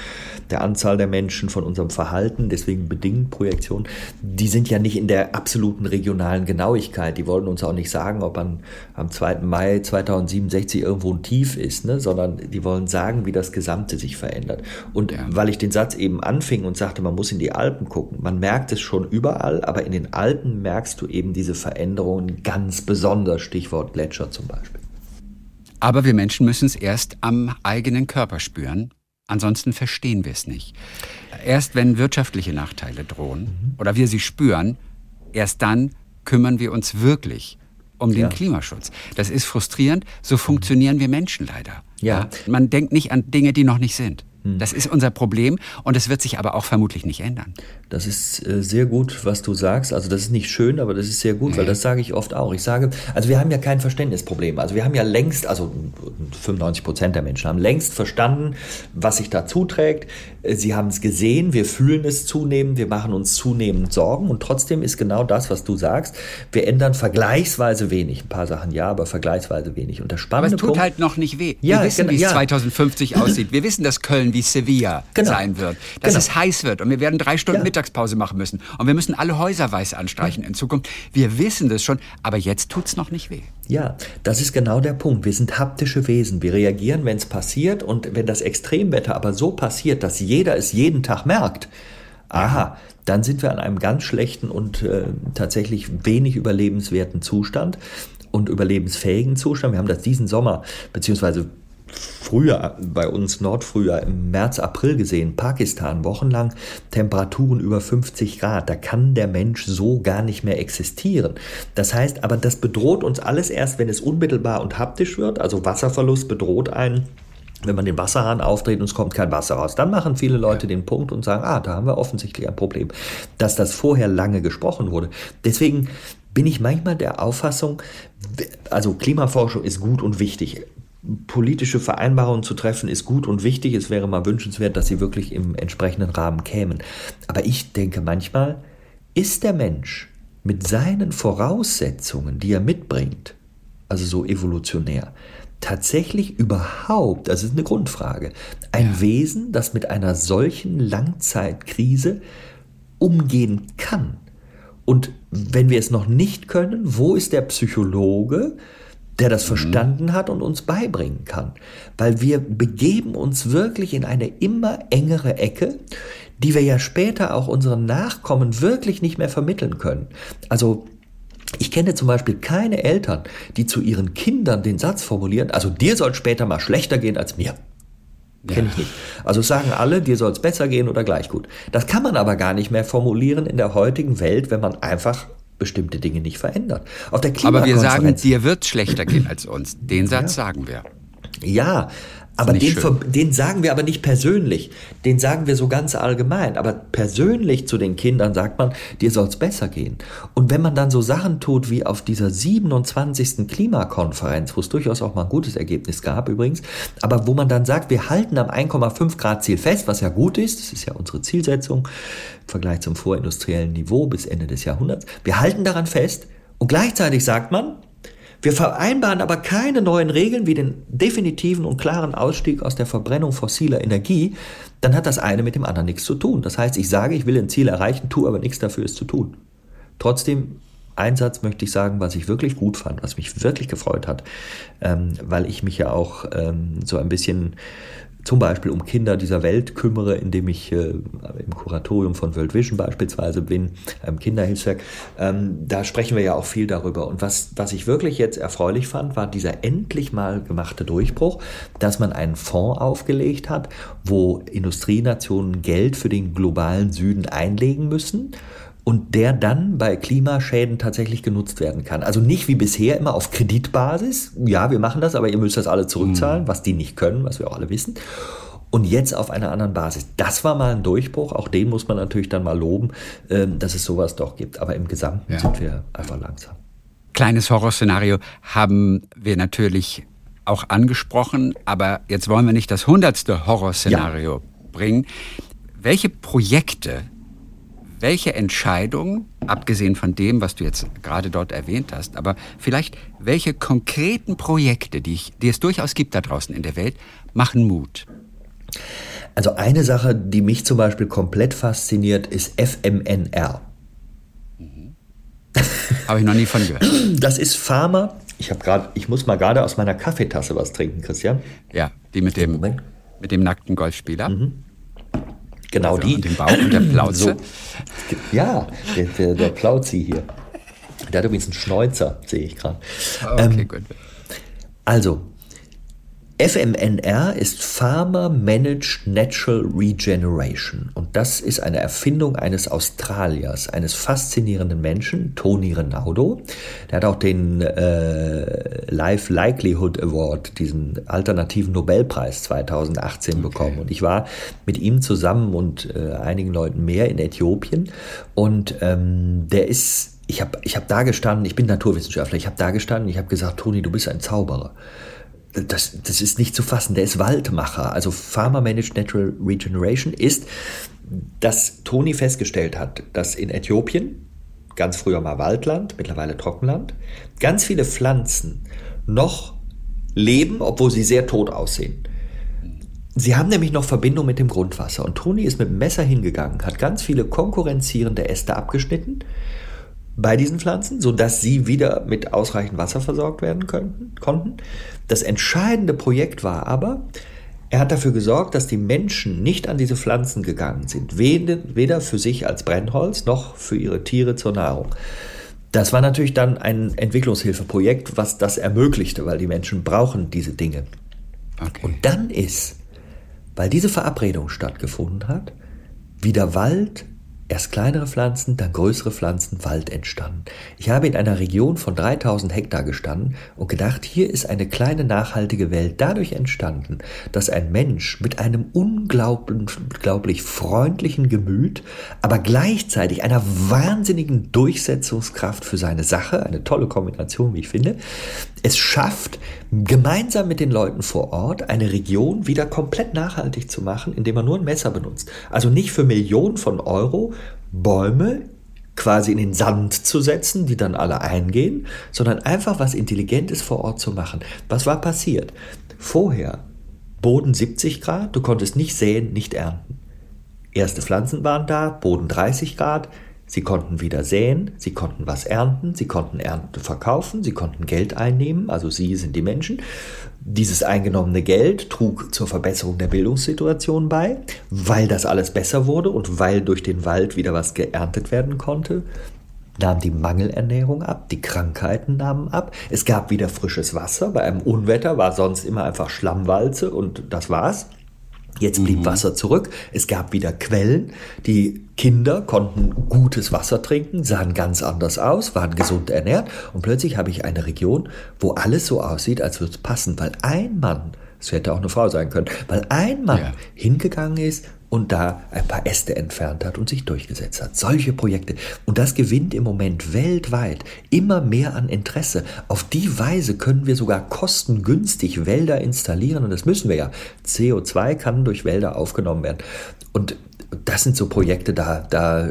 der Anzahl der Menschen, von unserem Verhalten, deswegen bedingt Projektionen, die sind ja nicht in der absoluten regionalen Genauigkeit. Die die wollen uns auch nicht sagen, ob an, am 2. Mai 2067 irgendwo ein Tief ist, ne? sondern die wollen sagen, wie das Gesamte sich verändert. Und ja. weil ich den Satz eben anfing und sagte, man muss in die Alpen gucken, man merkt es schon überall, aber in den Alpen merkst du eben diese Veränderungen ganz besonders, Stichwort Gletscher zum Beispiel. Aber wir Menschen müssen es erst am eigenen Körper spüren. Ansonsten verstehen wir es nicht. Erst wenn wirtschaftliche Nachteile drohen mhm. oder wir sie spüren, erst dann kümmern wir uns wirklich um den ja. Klimaschutz. Das ist frustrierend, so funktionieren wir Menschen leider. Ja. Man denkt nicht an Dinge, die noch nicht sind. Hm. Das ist unser Problem und es wird sich aber auch vermutlich nicht ändern. Das ist äh, sehr gut, was du sagst. Also das ist nicht schön, aber das ist sehr gut, nee. weil das sage ich oft auch. Ich sage, also wir haben ja kein Verständnisproblem. Also wir haben ja längst, also 95 Prozent der Menschen haben längst verstanden, was sich da zuträgt. Äh, sie haben es gesehen, wir fühlen es zunehmend, wir machen uns zunehmend Sorgen und trotzdem ist genau das, was du sagst. Wir ändern vergleichsweise wenig. Ein paar Sachen ja, aber vergleichsweise wenig. Und das Spannende aber es tut Punkt, halt noch nicht weh. Ja, wir wissen, wie es ja. 2050 aussieht. Wir wissen, dass Köln wie Sevilla genau. sein wird, dass genau. es heiß wird und wir werden drei Stunden ja. Mittagspause machen müssen und wir müssen alle Häuser weiß anstreichen ja. in Zukunft. Wir wissen das schon, aber jetzt tut es noch nicht weh. Ja, das ist genau der Punkt. Wir sind haptische Wesen. Wir reagieren, wenn es passiert und wenn das Extremwetter aber so passiert, dass jeder es jeden Tag merkt. Aha, dann sind wir an einem ganz schlechten und äh, tatsächlich wenig überlebenswerten Zustand und überlebensfähigen Zustand. Wir haben das diesen Sommer, beziehungsweise früher bei uns Nordfrühjahr im März, April gesehen, Pakistan wochenlang Temperaturen über 50 Grad. Da kann der Mensch so gar nicht mehr existieren. Das heißt, aber das bedroht uns alles erst, wenn es unmittelbar und haptisch wird. Also Wasserverlust bedroht einen wenn man den Wasserhahn aufdreht und es kommt kein Wasser raus. Dann machen viele Leute den Punkt und sagen, ah, da haben wir offensichtlich ein Problem, dass das vorher lange gesprochen wurde. Deswegen bin ich manchmal der Auffassung, also Klimaforschung ist gut und wichtig politische Vereinbarungen zu treffen, ist gut und wichtig. Es wäre mal wünschenswert, dass sie wirklich im entsprechenden Rahmen kämen. Aber ich denke manchmal, ist der Mensch mit seinen Voraussetzungen, die er mitbringt, also so evolutionär, tatsächlich überhaupt, das ist eine Grundfrage, ein ja. Wesen, das mit einer solchen Langzeitkrise umgehen kann? Und wenn wir es noch nicht können, wo ist der Psychologe, der das mhm. verstanden hat und uns beibringen kann. Weil wir begeben uns wirklich in eine immer engere Ecke, die wir ja später auch unseren Nachkommen wirklich nicht mehr vermitteln können. Also Ich kenne zum Beispiel keine Eltern, die zu ihren Kindern den Satz formulieren, also dir soll später mal schlechter gehen als mir. Kenne ich nicht. Also sagen alle, dir soll es besser gehen oder gleich gut. Das kann man aber gar nicht mehr formulieren in der heutigen Welt, wenn man einfach bestimmte Dinge nicht verändert. Auf der aber wir sagen, dir wird schlechter gehen als uns. Den Satz ja. sagen wir. Ja, aber den, den, sagen wir aber nicht persönlich. Den sagen wir so ganz allgemein. Aber persönlich zu den Kindern sagt man, dir soll es besser gehen. Und wenn man dann so Sachen tut wie auf dieser 27. Klimakonferenz, wo es durchaus auch mal ein gutes Ergebnis gab übrigens, aber wo man dann sagt, wir halten am 1,5 Grad Ziel fest, was ja gut ist, das ist ja unsere Zielsetzung im Vergleich zum vorindustriellen Niveau bis Ende des Jahrhunderts. Wir halten daran fest und gleichzeitig sagt man, wir vereinbaren aber keine neuen Regeln wie den definitiven und klaren Ausstieg aus der Verbrennung fossiler Energie, dann hat das eine mit dem anderen nichts zu tun. Das heißt, ich sage, ich will ein Ziel erreichen, tue aber nichts dafür, es zu tun. Trotzdem, ein Satz möchte ich sagen, was ich wirklich gut fand, was mich wirklich gefreut hat, ähm, weil ich mich ja auch ähm, so ein bisschen zum Beispiel um Kinder dieser Welt kümmere, indem ich äh, im Kuratorium von World Vision beispielsweise bin, im Kinderhilfswerk. Ähm, da sprechen wir ja auch viel darüber. Und was, was ich wirklich jetzt erfreulich fand, war dieser endlich mal gemachte Durchbruch, dass man einen Fonds aufgelegt hat, wo Industrienationen Geld für den globalen Süden einlegen müssen und der dann bei Klimaschäden tatsächlich genutzt werden kann. Also nicht wie bisher immer auf Kreditbasis. Ja, wir machen das, aber ihr müsst das alle zurückzahlen, mhm. was die nicht können, was wir auch alle wissen. Und jetzt auf einer anderen Basis. Das war mal ein Durchbruch. Auch den muss man natürlich dann mal loben, ähm, dass es sowas doch gibt. Aber im Gesamten ja. sind wir einfach langsam. Kleines Horrorszenario haben wir natürlich auch angesprochen, aber jetzt wollen wir nicht das hundertste Horrorszenario ja. bringen. Welche Projekte welche Entscheidung, abgesehen von dem, was du jetzt gerade dort erwähnt hast, aber vielleicht welche konkreten Projekte, die, ich, die es durchaus gibt da draußen in der Welt, machen Mut? Also eine Sache, die mich zum Beispiel komplett fasziniert, ist FMNR. Mhm. Habe ich noch nie von gehört. <clears throat> Das ist Pharma. Ich habe gerade, ich muss mal gerade aus meiner Kaffeetasse was trinken, Christian. Ja, die mit dem, mit dem nackten Golfspieler. Mhm. Genau die. Und den Bauch und der <clears throat> Plauze. So. Ja, der, der, der Plauzi hier. Der hat übrigens einen Schnäuzer, sehe ich gerade. Okay, ähm, gut. Also, FMNR ist Pharma Managed Natural Regeneration und das ist eine Erfindung eines Australiers, eines faszinierenden Menschen, Tony Renaudo. Der hat auch den äh, Life Likelihood Award, diesen alternativen Nobelpreis 2018 okay. bekommen. Und ich war mit ihm zusammen und äh, einigen Leuten mehr in Äthiopien und ähm, der ist, ich habe ich hab da gestanden, ich bin Naturwissenschaftler, ich habe da gestanden, ich habe gesagt, Toni, du bist ein Zauberer das, das ist nicht zu fassen, der ist Waldmacher. Also Pharma Managed Natural Regeneration ist, dass Toni festgestellt hat, dass in Äthiopien, ganz früher mal Waldland, mittlerweile Trockenland, ganz viele Pflanzen noch leben, obwohl sie sehr tot aussehen. Sie haben nämlich noch Verbindung mit dem Grundwasser. Und Toni ist mit dem Messer hingegangen, hat ganz viele konkurrenzierende Äste abgeschnitten bei diesen Pflanzen, sodass sie wieder mit ausreichend Wasser versorgt werden könnten, konnten. Das entscheidende Projekt war aber, er hat dafür gesorgt, dass die Menschen nicht an diese Pflanzen gegangen sind, weder für sich als Brennholz noch für ihre Tiere zur Nahrung. Das war natürlich dann ein Entwicklungshilfeprojekt, was das ermöglichte, weil die Menschen brauchen diese Dinge. Okay. Und dann ist, weil diese Verabredung stattgefunden hat, wieder Wald Erst kleinere Pflanzen, dann größere Pflanzen, Wald entstanden. Ich habe in einer Region von 3000 Hektar gestanden und gedacht, hier ist eine kleine nachhaltige Welt dadurch entstanden, dass ein Mensch mit einem unglaublich freundlichen Gemüt, aber gleichzeitig einer wahnsinnigen Durchsetzungskraft für seine Sache, eine tolle Kombination, wie ich finde, es schafft, gemeinsam mit den Leuten vor Ort eine Region wieder komplett nachhaltig zu machen, indem man nur ein Messer benutzt. Also nicht für Millionen von Euro Bäume quasi in den Sand zu setzen, die dann alle eingehen, sondern einfach was Intelligentes vor Ort zu machen. Was war passiert? Vorher Boden 70 Grad, du konntest nicht säen, nicht ernten. Erste Pflanzen waren da, Boden 30 Grad, Sie konnten wieder säen, sie konnten was ernten, sie konnten Ernte verkaufen, sie konnten Geld einnehmen, also sie sind die Menschen. Dieses eingenommene Geld trug zur Verbesserung der Bildungssituation bei, weil das alles besser wurde und weil durch den Wald wieder was geerntet werden konnte. nahm die Mangelernährung ab, die Krankheiten nahmen ab, es gab wieder frisches Wasser, bei einem Unwetter war sonst immer einfach Schlammwalze und das war's. Jetzt blieb mhm. Wasser zurück, es gab wieder Quellen, die Kinder konnten gutes Wasser trinken, sahen ganz anders aus, waren gesund ernährt und plötzlich habe ich eine Region, wo alles so aussieht, als würde es passen, weil ein Mann, es hätte auch eine Frau sein können, weil ein Mann ja. hingegangen ist und da ein paar Äste entfernt hat und sich durchgesetzt hat. Solche Projekte. Und das gewinnt im Moment weltweit immer mehr an Interesse. Auf die Weise können wir sogar kostengünstig Wälder installieren und das müssen wir ja. CO2 kann durch Wälder aufgenommen werden. Und das sind so Projekte, da, da,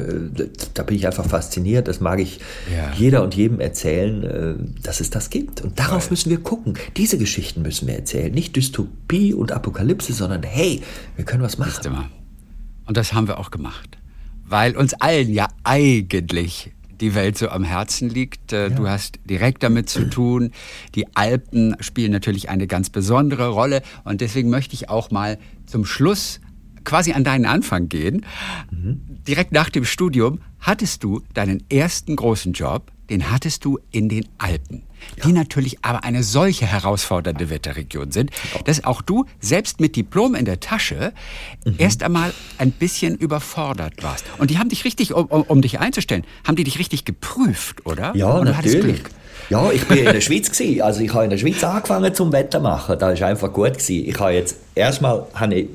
da bin ich einfach fasziniert. Das mag ich ja. jeder und jedem erzählen, äh, dass es das gibt. Und darauf müssen wir gucken. Diese Geschichten müssen wir erzählen. Nicht Dystopie und Apokalypse, sondern hey, wir können was machen. Und das haben wir auch gemacht. Weil uns allen ja eigentlich die Welt so am Herzen liegt. Äh, ja. Du hast direkt damit zu tun. Die Alpen spielen natürlich eine ganz besondere Rolle. Und deswegen möchte ich auch mal zum Schluss quasi an deinen Anfang gehen. Mhm. Direkt nach dem Studium hattest du deinen ersten großen Job den hattest du in den Alpen, ja. die natürlich aber eine solche herausfordernde Wetterregion sind, dass auch du selbst mit Diplom in der Tasche mhm. erst einmal ein bisschen überfordert warst. Und die haben dich richtig, um, um, dich einzustellen, haben die dich richtig geprüft, oder? Ja, Und natürlich. Ja, ich bin in der Schweiz gewesen. Also ich habe in der Schweiz angefangen zum Wetter machen. Das ist einfach gut gewesen. Ich habe jetzt erstmal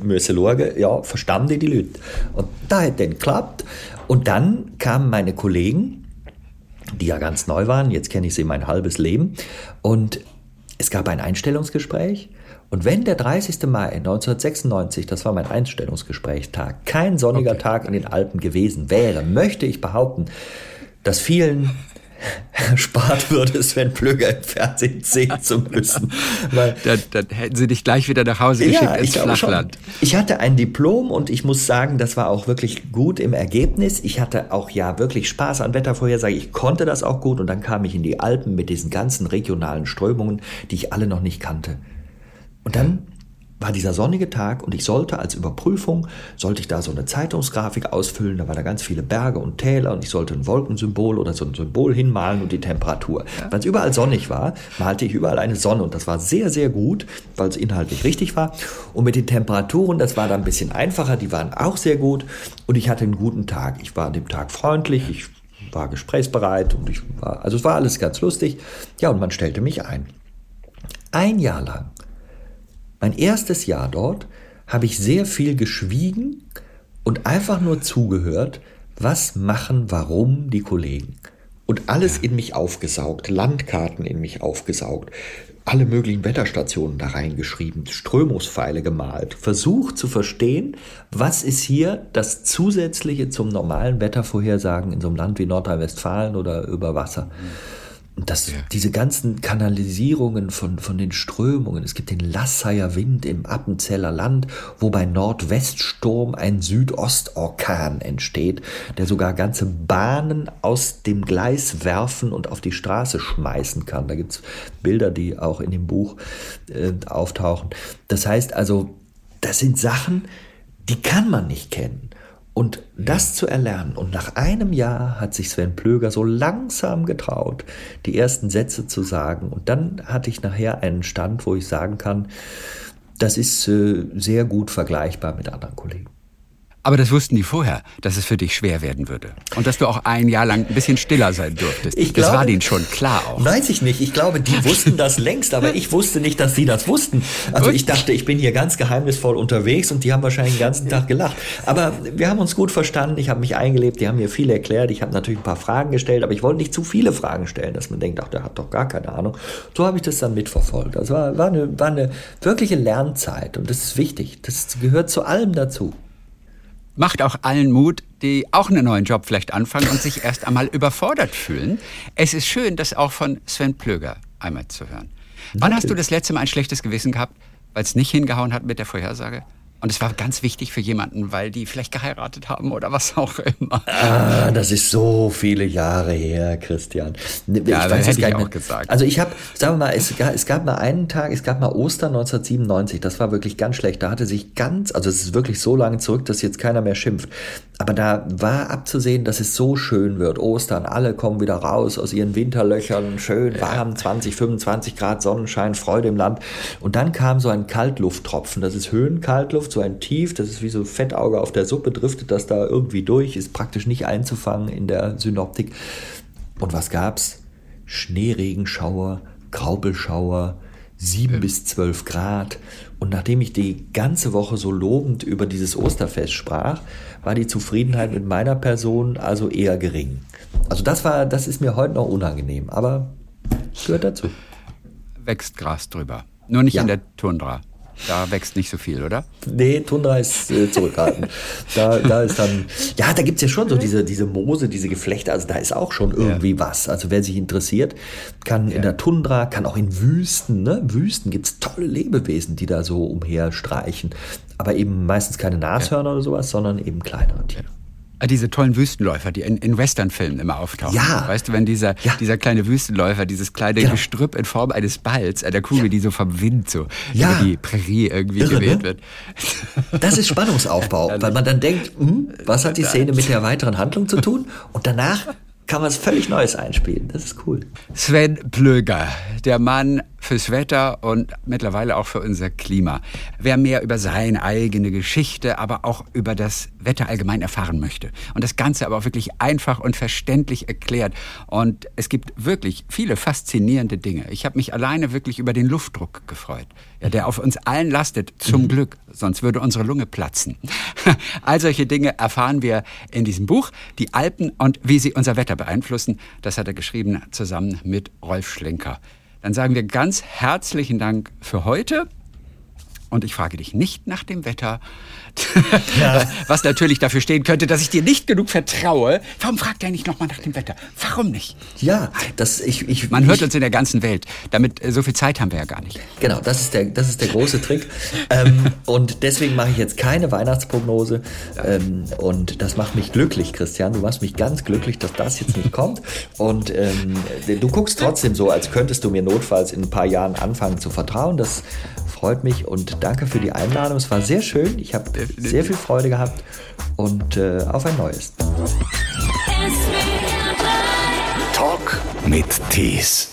müssen schauen, ja, verstanden die Leute. Und das hat dann geklappt. Und dann kamen meine Kollegen die ja ganz neu waren. Jetzt kenne ich sie mein halbes Leben. Und es gab ein Einstellungsgespräch. Und wenn der 30. Mai 1996, das war mein Einstellungsgesprächstag, kein sonniger okay. Tag in den Alpen gewesen wäre, möchte ich behaupten, dass vielen erspart würde, Sven Plöger im Fernsehen sehen zu müssen. Weil, dann, dann, hätten sie dich gleich wieder nach Hause geschickt ja, ins Flachland. Schon. Ich hatte ein Diplom und ich muss sagen, das war auch wirklich gut im Ergebnis. Ich hatte auch ja wirklich Spaß an Wettervorhersage. Ich konnte das auch gut und dann kam ich in die Alpen mit diesen ganzen regionalen Strömungen, die ich alle noch nicht kannte. Und dann war dieser sonnige Tag und ich sollte als Überprüfung, sollte ich da so eine Zeitungsgrafik ausfüllen, da waren da ganz viele Berge und Täler und ich sollte ein Wolkensymbol oder so ein Symbol hinmalen und die Temperatur. Ja. Weil es überall sonnig war, malte ich überall eine Sonne und das war sehr, sehr gut, weil es inhaltlich richtig war. Und mit den Temperaturen, das war da ein bisschen einfacher, die waren auch sehr gut und ich hatte einen guten Tag. Ich war an dem Tag freundlich, ich war gesprächsbereit und ich war, also es war alles ganz lustig. Ja, und man stellte mich ein. Ein Jahr lang mein erstes Jahr dort habe ich sehr viel geschwiegen und einfach nur zugehört, was machen, warum die Kollegen. Und alles in mich aufgesaugt, Landkarten in mich aufgesaugt, alle möglichen Wetterstationen da reingeschrieben, Strömungspfeile gemalt, versucht zu verstehen, was ist hier das Zusätzliche zum normalen Wettervorhersagen in so einem Land wie Nordrhein-Westfalen oder über Wasser. Mhm. Und das, ja. diese ganzen Kanalisierungen von, von den Strömungen. Es gibt den Lasseier Wind im Appenzeller Land, wo bei Nordweststurm ein Südostorkan entsteht, der sogar ganze Bahnen aus dem Gleis werfen und auf die Straße schmeißen kann. Da gibt es Bilder, die auch in dem Buch äh, auftauchen. Das heißt also, das sind Sachen, die kann man nicht kennen. Und das zu erlernen, und nach einem Jahr hat sich Sven Plöger so langsam getraut, die ersten Sätze zu sagen. Und dann hatte ich nachher einen Stand, wo ich sagen kann, das ist äh, sehr gut vergleichbar mit anderen Kollegen. Aber das wussten die vorher, dass es für dich schwer werden würde. Und dass du auch ein Jahr lang ein bisschen stiller sein durftest. Ich das war denen schon klar auch. Weiß ich nicht. Ich glaube, die wussten das längst, aber ich wusste nicht, dass sie das wussten. Also ich dachte, ich bin hier ganz geheimnisvoll unterwegs und die haben wahrscheinlich den ganzen Tag gelacht. Aber wir haben uns gut verstanden. Ich habe mich eingelebt. Die haben mir viel erklärt. Ich habe natürlich ein paar Fragen gestellt, aber ich wollte nicht zu viele Fragen stellen, dass man denkt, ach, der hat doch gar keine Ahnung. So habe ich das dann mitverfolgt. Das war, war, eine, war eine wirkliche Lernzeit und das ist wichtig. Das gehört zu allem dazu macht auch allen Mut, die auch einen neuen Job vielleicht anfangen und sich erst einmal überfordert fühlen. Es ist schön, das auch von Sven Plöger einmal zu hören. Wann hast du das letzte Mal ein schlechtes Gewissen gehabt, weil es nicht hingehauen hat mit der Vorhersage? Und es war ganz wichtig für jemanden, weil die vielleicht geheiratet haben oder was auch immer. Ah, das ist so viele Jahre her, Christian. Ich ja, weiß hätte ich auch gesagt. Also ich habe, sagen wir mal, es gab, es gab mal einen Tag, es gab mal Ostern 1997, das war wirklich ganz schlecht. Da hatte sich ganz, also es ist wirklich so lange zurück, dass jetzt keiner mehr schimpft. Aber da war abzusehen, dass es so schön wird. Ostern, alle kommen wieder raus aus ihren Winterlöchern, schön warm, 20, 25 Grad Sonnenschein, Freude im Land. Und dann kam so ein Kaltlufttropfen, das ist Höhenkaltluft, so ein Tief, das ist wie so Fettauge auf der Suppe, driftet das da irgendwie durch, ist praktisch nicht einzufangen in der Synoptik. Und was gab's? Schneeregenschauer, Graupelschauer, 7 bis 12 Grad. Und nachdem ich die ganze Woche so lobend über dieses Osterfest sprach, war die Zufriedenheit mit meiner Person also eher gering. Also das war, das ist mir heute noch unangenehm, aber gehört dazu. Wächst Gras drüber. Nur nicht ja. in der Tundra. Da wächst nicht so viel, oder? Nee, Tundra ist äh, zurückhaltend. <laughs> da, da ist dann, ja, da gibt es ja schon so diese, diese Moose, diese Geflechte, also da ist auch schon irgendwie ja. was. Also wer sich interessiert, kann ja. in der Tundra, kann auch in Wüsten, ne? Wüsten gibt es tolle Lebewesen, die da so umherstreichen. Aber eben meistens keine Nashörner ja. oder sowas, sondern eben kleinere Tiere. Ah, diese tollen Wüstenläufer, die in, in Westernfilmen immer auftauchen. Ja. Weißt du, wenn dieser, ja. dieser kleine Wüstenläufer, dieses kleine genau. Gestrüpp in Form eines Balls, einer Kugel, ja. die so vom Wind so ja. über die Prärie irgendwie Irre, geweht ne? wird. Das ist <laughs> Spannungsaufbau, weil man dann denkt, hm, was hat die Szene mit der weiteren Handlung zu tun? Und danach kann man was völlig Neues einspielen. Das ist cool. Sven Plöger, der Mann fürs Wetter und mittlerweile auch für unser Klima. Wer mehr über seine eigene Geschichte, aber auch über das Wetter allgemein erfahren möchte und das Ganze aber auch wirklich einfach und verständlich erklärt. Und es gibt wirklich viele faszinierende Dinge. Ich habe mich alleine wirklich über den Luftdruck gefreut, ja, der auf uns allen lastet, zum mhm. Glück, sonst würde unsere Lunge platzen. <laughs> All solche Dinge erfahren wir in diesem Buch, die Alpen und wie sie unser Wetter beeinflussen. Das hat er geschrieben zusammen mit Rolf Schlenker. Dann sagen wir ganz herzlichen Dank für heute. Und ich frage dich nicht nach dem Wetter, ja. <laughs> Was natürlich dafür stehen könnte, dass ich dir nicht genug vertraue. Warum fragt er nicht nochmal nach dem Wetter? Warum nicht? Ja, das ich, ich Man hört uns in der ganzen Welt. Damit äh, so viel Zeit haben wir ja gar nicht. Genau, das ist der, das ist der große Trick. ähm, <laughs> und deswegen mache ich jetzt keine Weihnachtsprognose. Ähm, und das macht mich glücklich, Christian. Du machst mich ganz glücklich, dass das jetzt nicht kommt. Und ähm, du guckst trotzdem so, als könntest du mir notfalls in ein paar Jahren anfangen zu vertrauen. Das freut mich und danke für die Einladung. Es war sehr schön. Ich habe sehr viel Freude gehabt und äh, auf ein neues. Talk mit Tees.